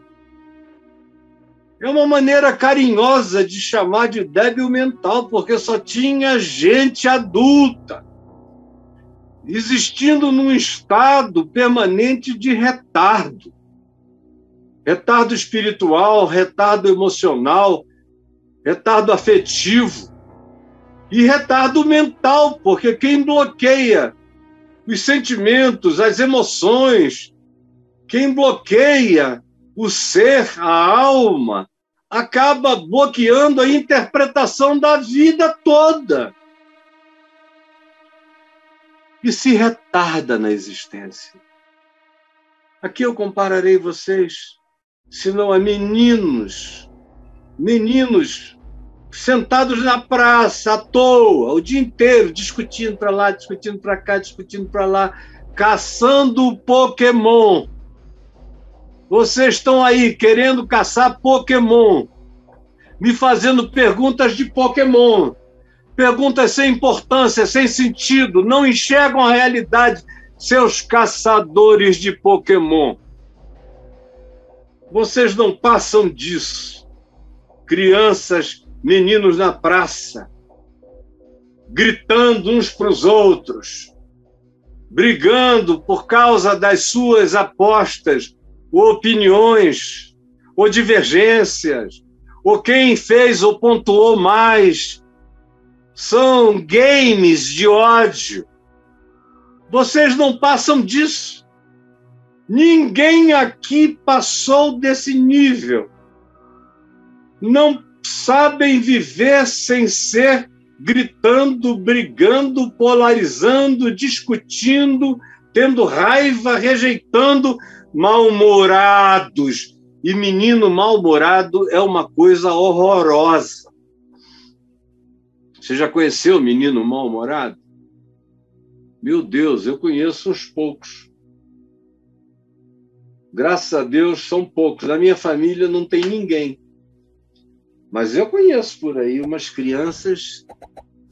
S1: É uma maneira carinhosa de chamar de débil mental, porque só tinha gente adulta, existindo num estado permanente de retardo. Retardo espiritual, retardo emocional, retardo afetivo e retardo mental, porque quem bloqueia os sentimentos, as emoções, quem bloqueia o ser, a alma, acaba bloqueando a interpretação da vida toda. E se retarda na existência. Aqui eu compararei vocês, se não a meninos, meninos sentados na praça, à toa, o dia inteiro, discutindo para lá, discutindo para cá, discutindo para lá, caçando Pokémon. Vocês estão aí querendo caçar Pokémon, me fazendo perguntas de Pokémon, perguntas sem importância, sem sentido, não enxergam a realidade, seus caçadores de Pokémon. Vocês não passam disso. Crianças, meninos na praça, gritando uns para os outros, brigando por causa das suas apostas ou opiniões, ou divergências, ou quem fez ou pontuou mais. São games de ódio. Vocês não passam disso. Ninguém aqui passou desse nível. Não sabem viver sem ser gritando, brigando, polarizando, discutindo, tendo raiva, rejeitando, mal-humorados. E menino mal-humorado é uma coisa horrorosa. Você já conheceu o menino mal-humorado? Meu Deus, eu conheço uns poucos. Graças a Deus são poucos. Na minha família não tem ninguém. Mas eu conheço por aí umas crianças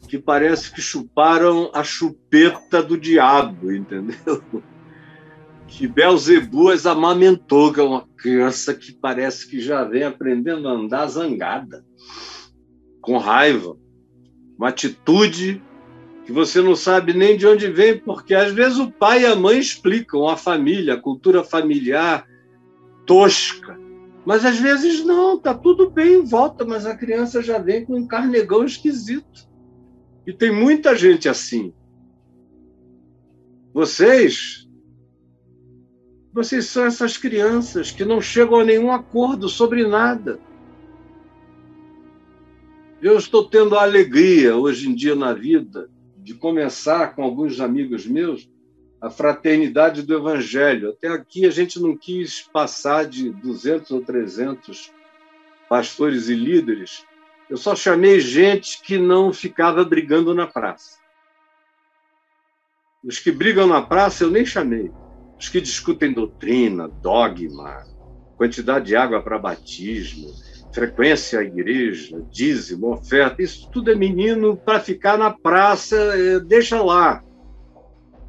S1: que parece que chuparam a chupeta do diabo, entendeu? que Belzebu as amamentou, que é uma criança que parece que já vem aprendendo a andar zangada, com raiva, uma atitude que você não sabe nem de onde vem, porque às vezes o pai e a mãe explicam a família, a cultura familiar tosca. Mas às vezes não, tá tudo bem em volta, mas a criança já vem com um carnegão esquisito. E tem muita gente assim. Vocês vocês são essas crianças que não chegam a nenhum acordo sobre nada. Eu estou tendo a alegria hoje em dia na vida de começar com alguns amigos meus a fraternidade do Evangelho. Até aqui a gente não quis passar de 200 ou 300 pastores e líderes. Eu só chamei gente que não ficava brigando na praça. Os que brigam na praça eu nem chamei os que discutem doutrina, dogma, quantidade de água para batismo, frequência à igreja, dízimo, oferta, isso tudo é menino para ficar na praça, é, deixa lá.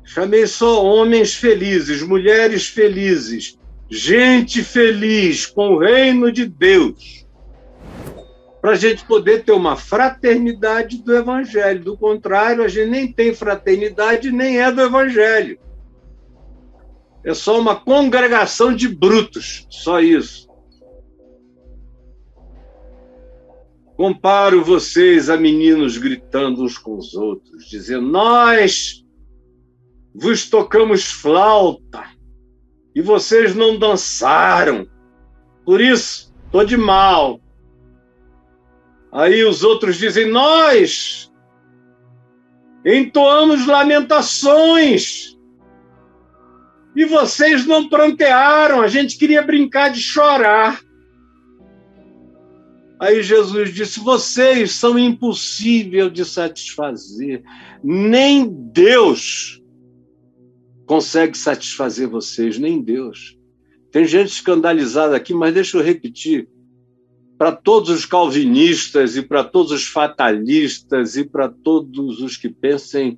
S1: Chamei só homens felizes, mulheres felizes, gente feliz com o reino de Deus, para a gente poder ter uma fraternidade do Evangelho. Do contrário, a gente nem tem fraternidade, nem é do Evangelho é só uma congregação de brutos, só isso. Comparo vocês a meninos gritando uns com os outros, dizendo: Nós vos tocamos flauta e vocês não dançaram, por isso estou de mal. Aí os outros dizem: Nós entoamos lamentações E vocês não prantearam, a gente queria brincar de chorar. Aí Jesus disse: Vocês são impossível de satisfazer. Nem Deus consegue satisfazer vocês, nem Deus. Tem gente escandalizada aqui, mas deixa eu repetir. Para todos os calvinistas e para todos os fatalistas e para todos os que pensem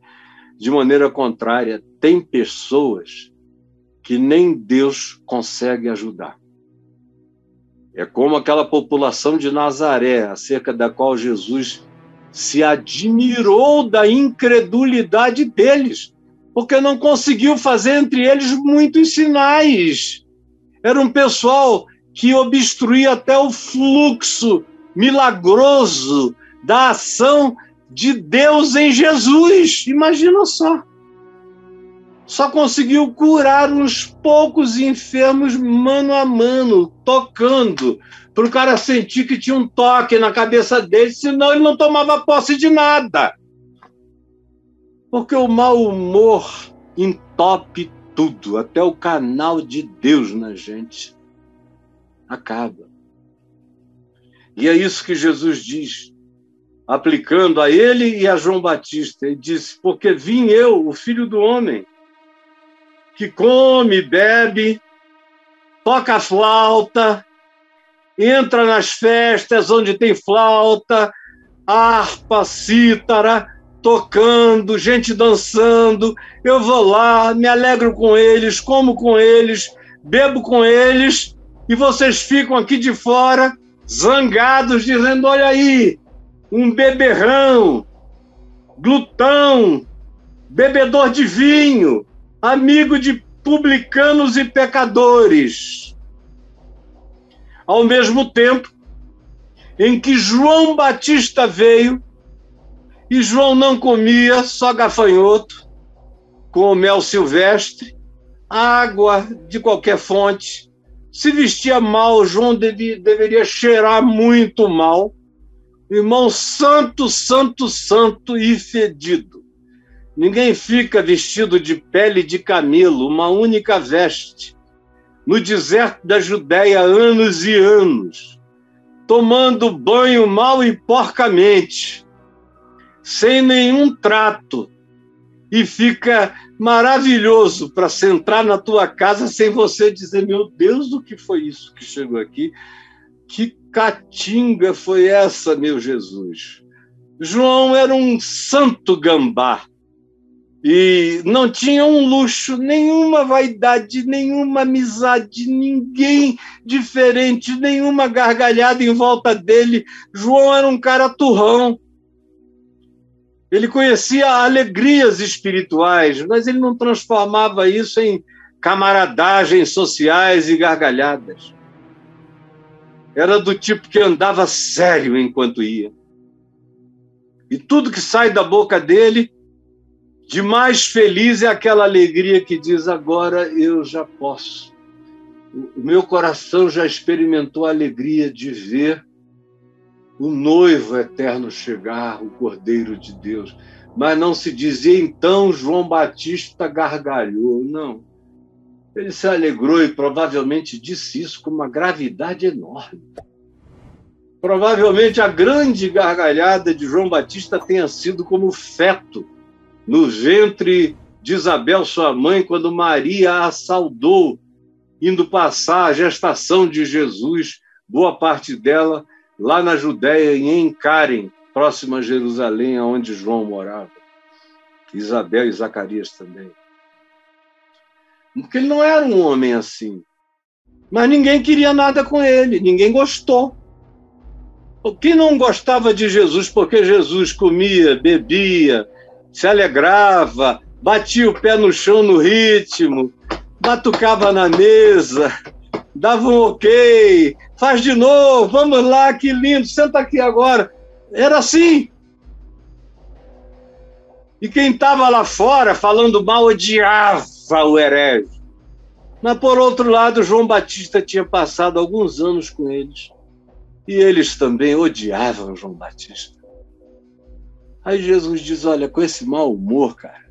S1: de maneira contrária, tem pessoas que nem Deus consegue ajudar. É como aquela população de Nazaré, acerca da qual Jesus se admirou da incredulidade deles, porque não conseguiu fazer entre eles muitos sinais. Era um pessoal que obstruía até o fluxo milagroso da ação de Deus em Jesus. Imagina só só conseguiu curar uns poucos enfermos mano a mano, tocando, para o cara sentir que tinha um toque na cabeça dele, senão ele não tomava posse de nada. Porque o mau humor entope tudo, até o canal de Deus na gente acaba. E é isso que Jesus diz, aplicando a ele e a João Batista. Ele disse: Porque vim eu, o filho do homem, que come, bebe, toca flauta, entra nas festas onde tem flauta, harpa, cítara, tocando, gente dançando. Eu vou lá, me alegro com eles, como com eles, bebo com eles, e vocês ficam aqui de fora, zangados, dizendo: olha aí, um beberrão, glutão, bebedor de vinho, amigo de publicanos e pecadores. Ao mesmo tempo em que João Batista veio, e João não comia só gafanhoto, com mel silvestre, água de qualquer fonte, se vestia mal, João deve, deveria cheirar muito mal. Irmão santo, santo, santo e fedido. Ninguém fica vestido de pele de camelo, uma única veste, no deserto da Judéia anos e anos, tomando banho mal e porcamente, sem nenhum trato, e fica maravilhoso para sentar na tua casa sem você dizer: Meu Deus, o que foi isso que chegou aqui? Que catinga foi essa, meu Jesus? João era um santo gambá e não tinha um luxo, nenhuma vaidade, nenhuma amizade, ninguém diferente, nenhuma gargalhada em volta dele. João era um cara turrão. Ele conhecia alegrias espirituais, mas ele não transformava isso em camaradagens sociais e gargalhadas. Era do tipo que andava sério enquanto ia. E tudo que sai da boca dele de mais feliz é aquela alegria que diz: agora eu já posso. O meu coração já experimentou a alegria de ver o noivo eterno chegar, o Cordeiro de Deus. Mas não se dizia então João Batista gargalhou, não. Ele se alegrou e provavelmente disse isso com uma gravidade enorme. Provavelmente a grande gargalhada de João Batista tenha sido como feto no ventre de Isabel, sua mãe, quando Maria a saudou, indo passar a gestação de Jesus, boa parte dela lá na Judéia, em Encarem, próxima a Jerusalém, onde João morava. Isabel e Zacarias também. Porque ele não era um homem assim. Mas ninguém queria nada com ele, ninguém gostou. Quem não gostava de Jesus porque Jesus comia, bebia, se alegrava, batia o pé no chão no ritmo, batucava na mesa, dava um ok, faz de novo, vamos lá, que lindo, senta aqui agora. Era assim. E quem estava lá fora falando mal odiava o herege. Mas, por outro lado, João Batista tinha passado alguns anos com eles. E eles também odiavam João Batista. Aí Jesus diz: Olha, com esse mau humor, cara,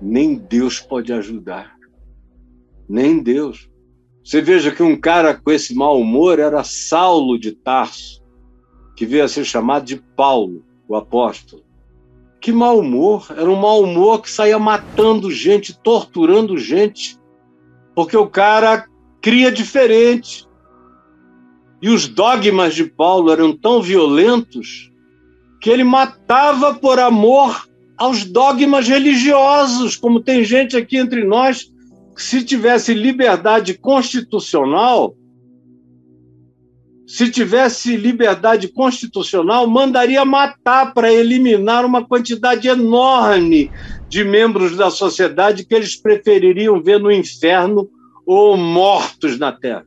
S1: nem Deus pode ajudar. Nem Deus. Você veja que um cara com esse mau humor era Saulo de Tarso, que veio a ser chamado de Paulo, o apóstolo. Que mau humor! Era um mau humor que saía matando gente, torturando gente, porque o cara cria diferente. E os dogmas de Paulo eram tão violentos que ele matava por amor aos dogmas religiosos, como tem gente aqui entre nós que, se tivesse liberdade constitucional, se tivesse liberdade constitucional, mandaria matar para eliminar uma quantidade enorme de membros da sociedade que eles prefeririam ver no inferno ou mortos na terra.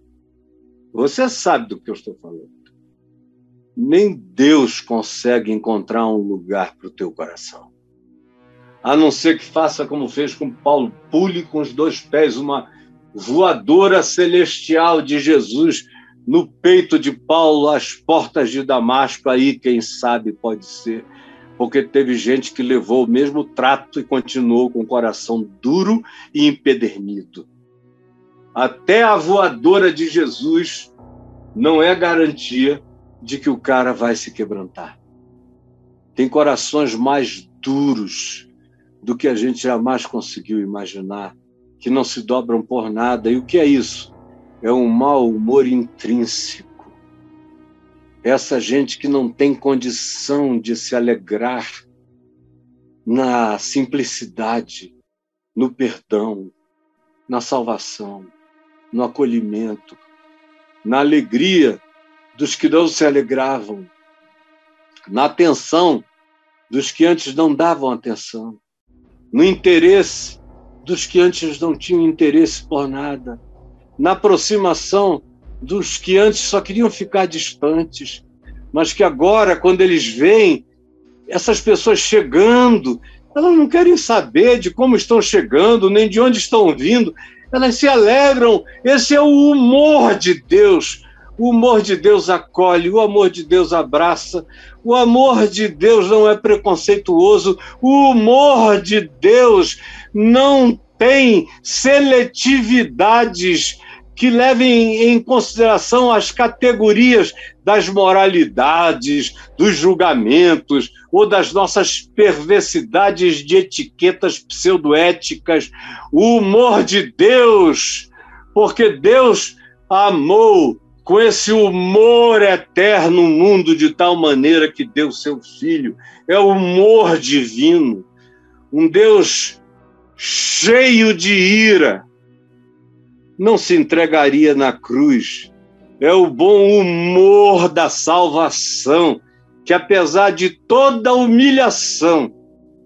S1: Você sabe do que eu estou falando. Nem Deus consegue encontrar um lugar para o teu coração. A não ser que faça como fez com Paulo, pule com os dois pés uma voadora celestial de Jesus no peito de Paulo, às portas de Damasco, aí quem sabe pode ser, porque teve gente que levou o mesmo trato e continuou com o coração duro e empedernido. Até a voadora de Jesus não é garantia de que o cara vai se quebrantar. Tem corações mais duros do que a gente jamais conseguiu imaginar, que não se dobram por nada. E o que é isso? É um mau humor intrínseco. Essa gente que não tem condição de se alegrar na simplicidade, no perdão, na salvação, no acolhimento, na alegria dos que não se alegravam, na atenção dos que antes não davam atenção, no interesse dos que antes não tinham interesse por nada, na aproximação dos que antes só queriam ficar distantes, mas que agora, quando eles veem essas pessoas chegando, elas não querem saber de como estão chegando, nem de onde estão vindo, elas se alegram. Esse é o humor de Deus. O humor de Deus acolhe, o amor de Deus abraça, o amor de Deus não é preconceituoso, o humor de Deus não tem seletividades que levem em consideração as categorias das moralidades, dos julgamentos ou das nossas perversidades de etiquetas pseudoéticas. O humor de Deus, porque Deus amou com esse humor eterno mundo de tal maneira que deu seu filho. É o humor divino. Um Deus cheio de ira não se entregaria na cruz. É o bom humor da salvação, que apesar de toda humilhação,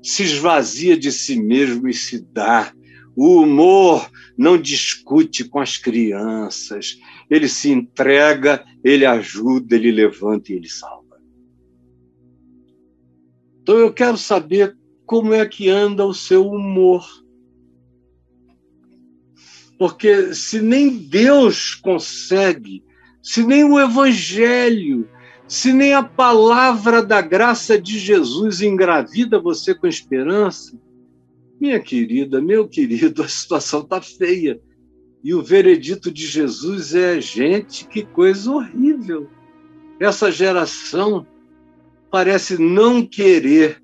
S1: se esvazia de si mesmo e se dá. O humor não discute com as crianças, ele se entrega, ele ajuda, ele levanta e ele salva. Então eu quero saber como é que anda o seu humor. Porque se nem Deus consegue, se nem o Evangelho, se nem a palavra da graça de Jesus engravida você com esperança, minha querida, meu querido, a situação está feia. E o veredito de Jesus é: gente, que coisa horrível. Essa geração parece não querer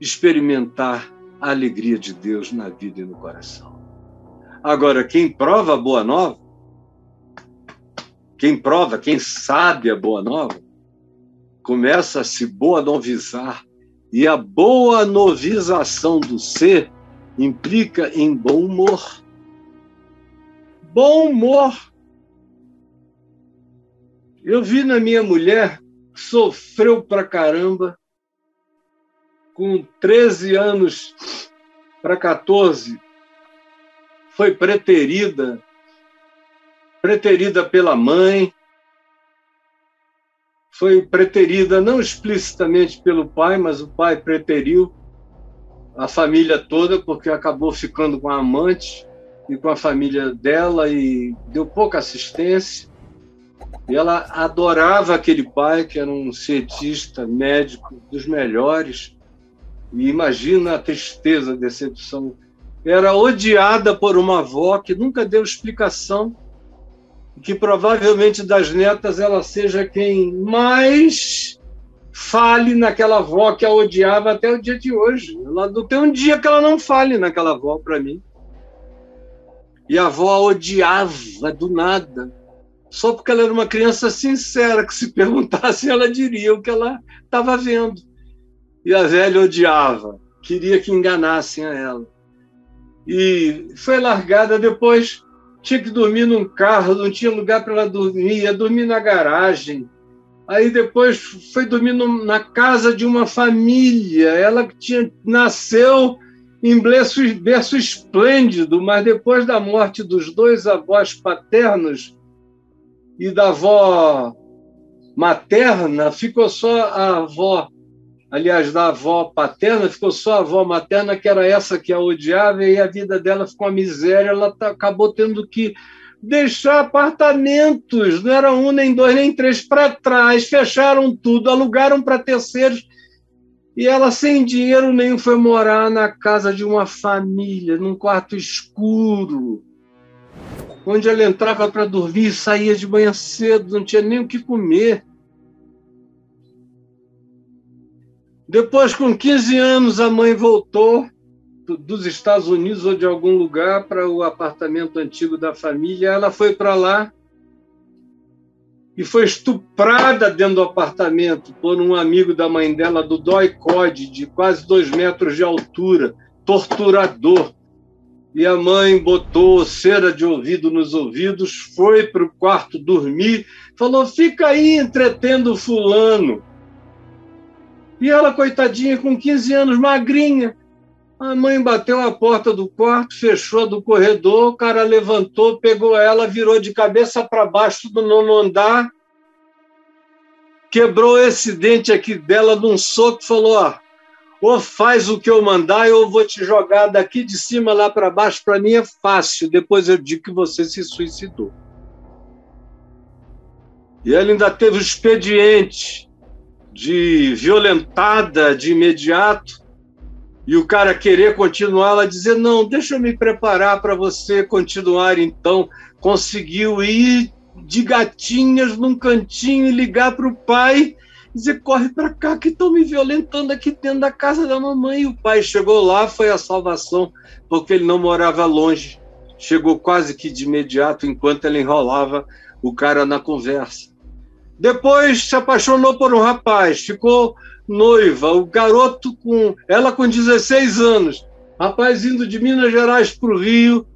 S1: experimentar a alegria de Deus na vida e no coração. Agora, quem prova a boa nova, quem prova, quem sabe a boa nova, começa a se boa novizar. E a boa novização do ser implica em bom humor. Bom humor. Eu vi na minha mulher, sofreu pra caramba, com 13 anos para 14, foi preterida, preterida pela mãe, foi preterida não explicitamente pelo pai, mas o pai preteriu a família toda, porque acabou ficando com a amante e com a família dela e deu pouca assistência. E ela adorava aquele pai, que era um cientista, médico dos melhores. E imagina a tristeza, a decepção era odiada por uma avó que nunca deu explicação, que provavelmente das netas ela seja quem mais fale naquela avó que a odiava até o dia de hoje. Ela não tem um dia que ela não fale naquela avó para mim. E a avó odiava do nada, só porque ela era uma criança sincera, que se perguntasse ela diria o que ela estava vendo. E a velha odiava, queria que enganassem a ela. E foi largada depois, tinha que dormir num carro, não tinha lugar para ela dormir, ia dormir na garagem. Aí depois foi dormir na casa de uma família. Ela tinha nasceu em berço esplêndido, mas depois da morte dos dois avós paternos e da avó materna, ficou só a avó, aliás, da avó paterna, ficou só a avó materna, que era essa que a odiava, e a vida dela ficou uma miséria, ela tá, acabou tendo que deixar apartamentos, não era um, nem dois, nem três, para trás, fecharam tudo, alugaram para terceiros, e ela, sem dinheiro nenhum, foi morar na casa de uma família, num quarto escuro, onde ela entrava para dormir e saía de manhã cedo, não tinha nem o que comer. Depois, com 15 anos, a mãe voltou dos Estados Unidos ou de algum lugar para o apartamento antigo da família. Ela foi para lá e foi estuprada dentro do apartamento por um amigo da mãe dela, do Dói Code, de quase dois metros de altura, torturador. E a mãe botou cera de ouvido nos ouvidos, foi para o quarto dormir, falou: fica aí entretendo fulano. E ela, coitadinha, com 15 anos, magrinha, a mãe bateu a porta do quarto, fechou do corredor, o cara levantou, pegou ela, virou de cabeça para baixo do nono andar, quebrou esse dente aqui dela num soco, falou: ó, ou faz o que eu mandar, ou vou te jogar daqui de cima lá para baixo. Para mim é fácil. Depois eu digo que você se suicidou. E ela ainda teve o expediente de violentada de imediato e o cara querer continuar, ela dizer: Não, deixa eu me preparar para você continuar. Então, conseguiu ir de gatinhas num cantinho e ligar para o pai dizer: corre para cá que estão me violentando aqui dentro da casa da mamãe. E o pai chegou lá, foi a salvação, porque ele não morava longe. Chegou quase que de imediato, enquanto ela enrolava o cara na conversa. Depois se apaixonou por um rapaz, ficou noiva, o garoto com ela com 16 anos, rapaz indo de Minas Gerais para o Rio,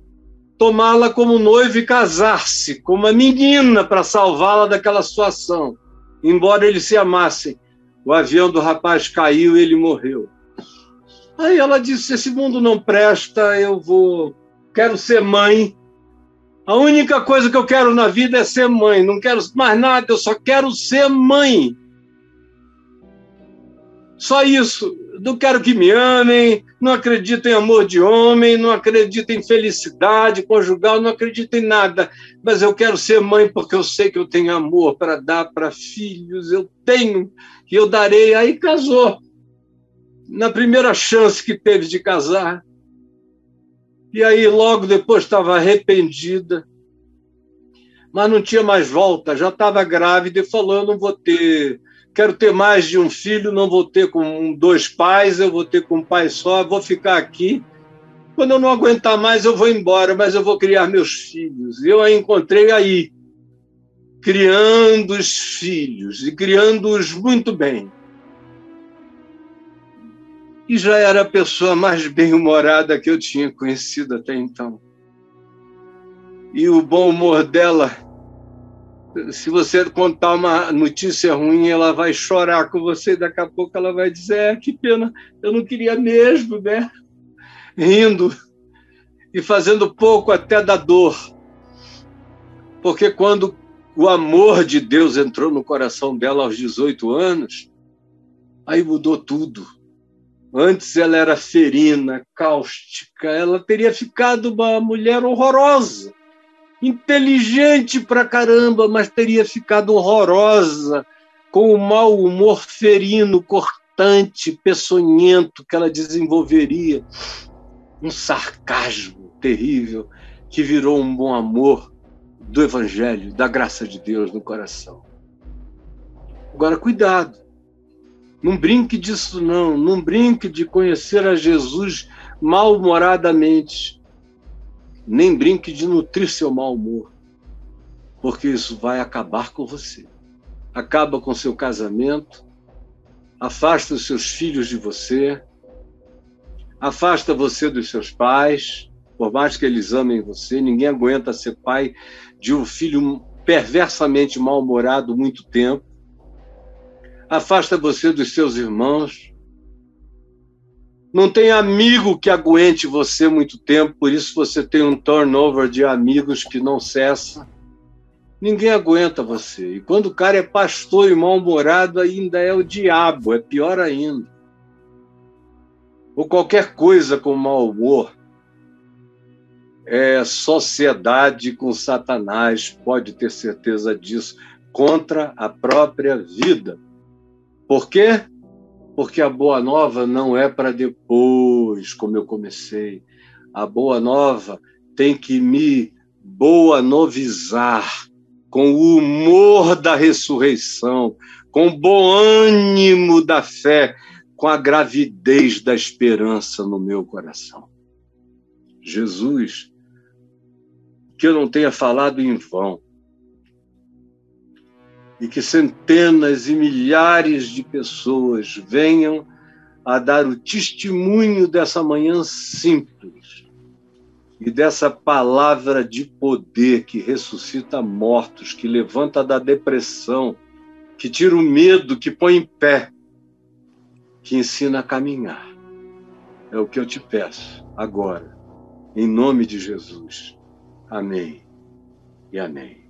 S1: tomá-la como noiva e casar-se com uma menina para salvá-la daquela situação. Embora eles se amassem, o avião do rapaz caiu e ele morreu. Aí ela disse: Esse mundo não presta, eu vou. Quero ser mãe. A única coisa que eu quero na vida é ser mãe. Não quero mais nada, eu só quero ser mãe. Só isso. Não quero que me amem, não acredito em amor de homem, não acredito em felicidade conjugal, não acredito em nada. Mas eu quero ser mãe porque eu sei que eu tenho amor para dar para filhos, eu tenho, e eu darei. Aí casou. Na primeira chance que teve de casar. E aí, logo depois, estava arrependida, mas não tinha mais volta, já estava grávida e falou: Eu não vou ter quero ter mais de um filho, não vou ter com dois pais, eu vou ter com um pai só, vou ficar aqui. Quando eu não aguentar mais, eu vou embora, mas eu vou criar meus filhos. Eu a encontrei aí, criando os filhos e criando-os muito bem. E já era a pessoa mais bem-humorada que eu tinha conhecido até então. E o bom humor dela se você contar uma notícia ruim, ela vai chorar com você, daqui a pouco ela vai dizer: é, que pena, eu não queria mesmo, né? Rindo e fazendo pouco até da dor. Porque quando o amor de Deus entrou no coração dela aos 18 anos, aí mudou tudo. Antes ela era ferina, cáustica, ela teria ficado uma mulher horrorosa inteligente pra caramba, mas teria ficado horrorosa com o mau humor ferino, cortante, peçonhento que ela desenvolveria. um sarcasmo terrível que virou um bom amor do Evangelho, da graça de Deus no coração. Agora, cuidado. Não brinque disso, não. Não brinque de conhecer a Jesus mal-humoradamente. Nem brinque de nutrir seu mau humor. Porque isso vai acabar com você. Acaba com seu casamento, afasta os seus filhos de você, afasta você dos seus pais, por mais que eles amem você, ninguém aguenta ser pai de um filho perversamente mal-humorado muito tempo afasta você dos seus irmãos. Não tem amigo que aguente você muito tempo, por isso você tem um turnover de amigos que não cessa. Ninguém aguenta você. E quando o cara é pastor e mal-humorado, ainda é o diabo, é pior ainda. Ou qualquer coisa com mau humor é sociedade com Satanás, pode ter certeza disso, contra a própria vida. Por quê? Porque a boa nova não é para depois, como eu comecei. A boa nova tem que me boa novizar com o humor da ressurreição, com o bom ânimo da fé, com a gravidez da esperança no meu coração. Jesus, que eu não tenha falado em vão, e que centenas e milhares de pessoas venham a dar o testemunho dessa manhã simples e dessa palavra de poder que ressuscita mortos, que levanta da depressão, que tira o medo, que põe em pé, que ensina a caminhar. É o que eu te peço agora, em nome de Jesus. Amém e amém.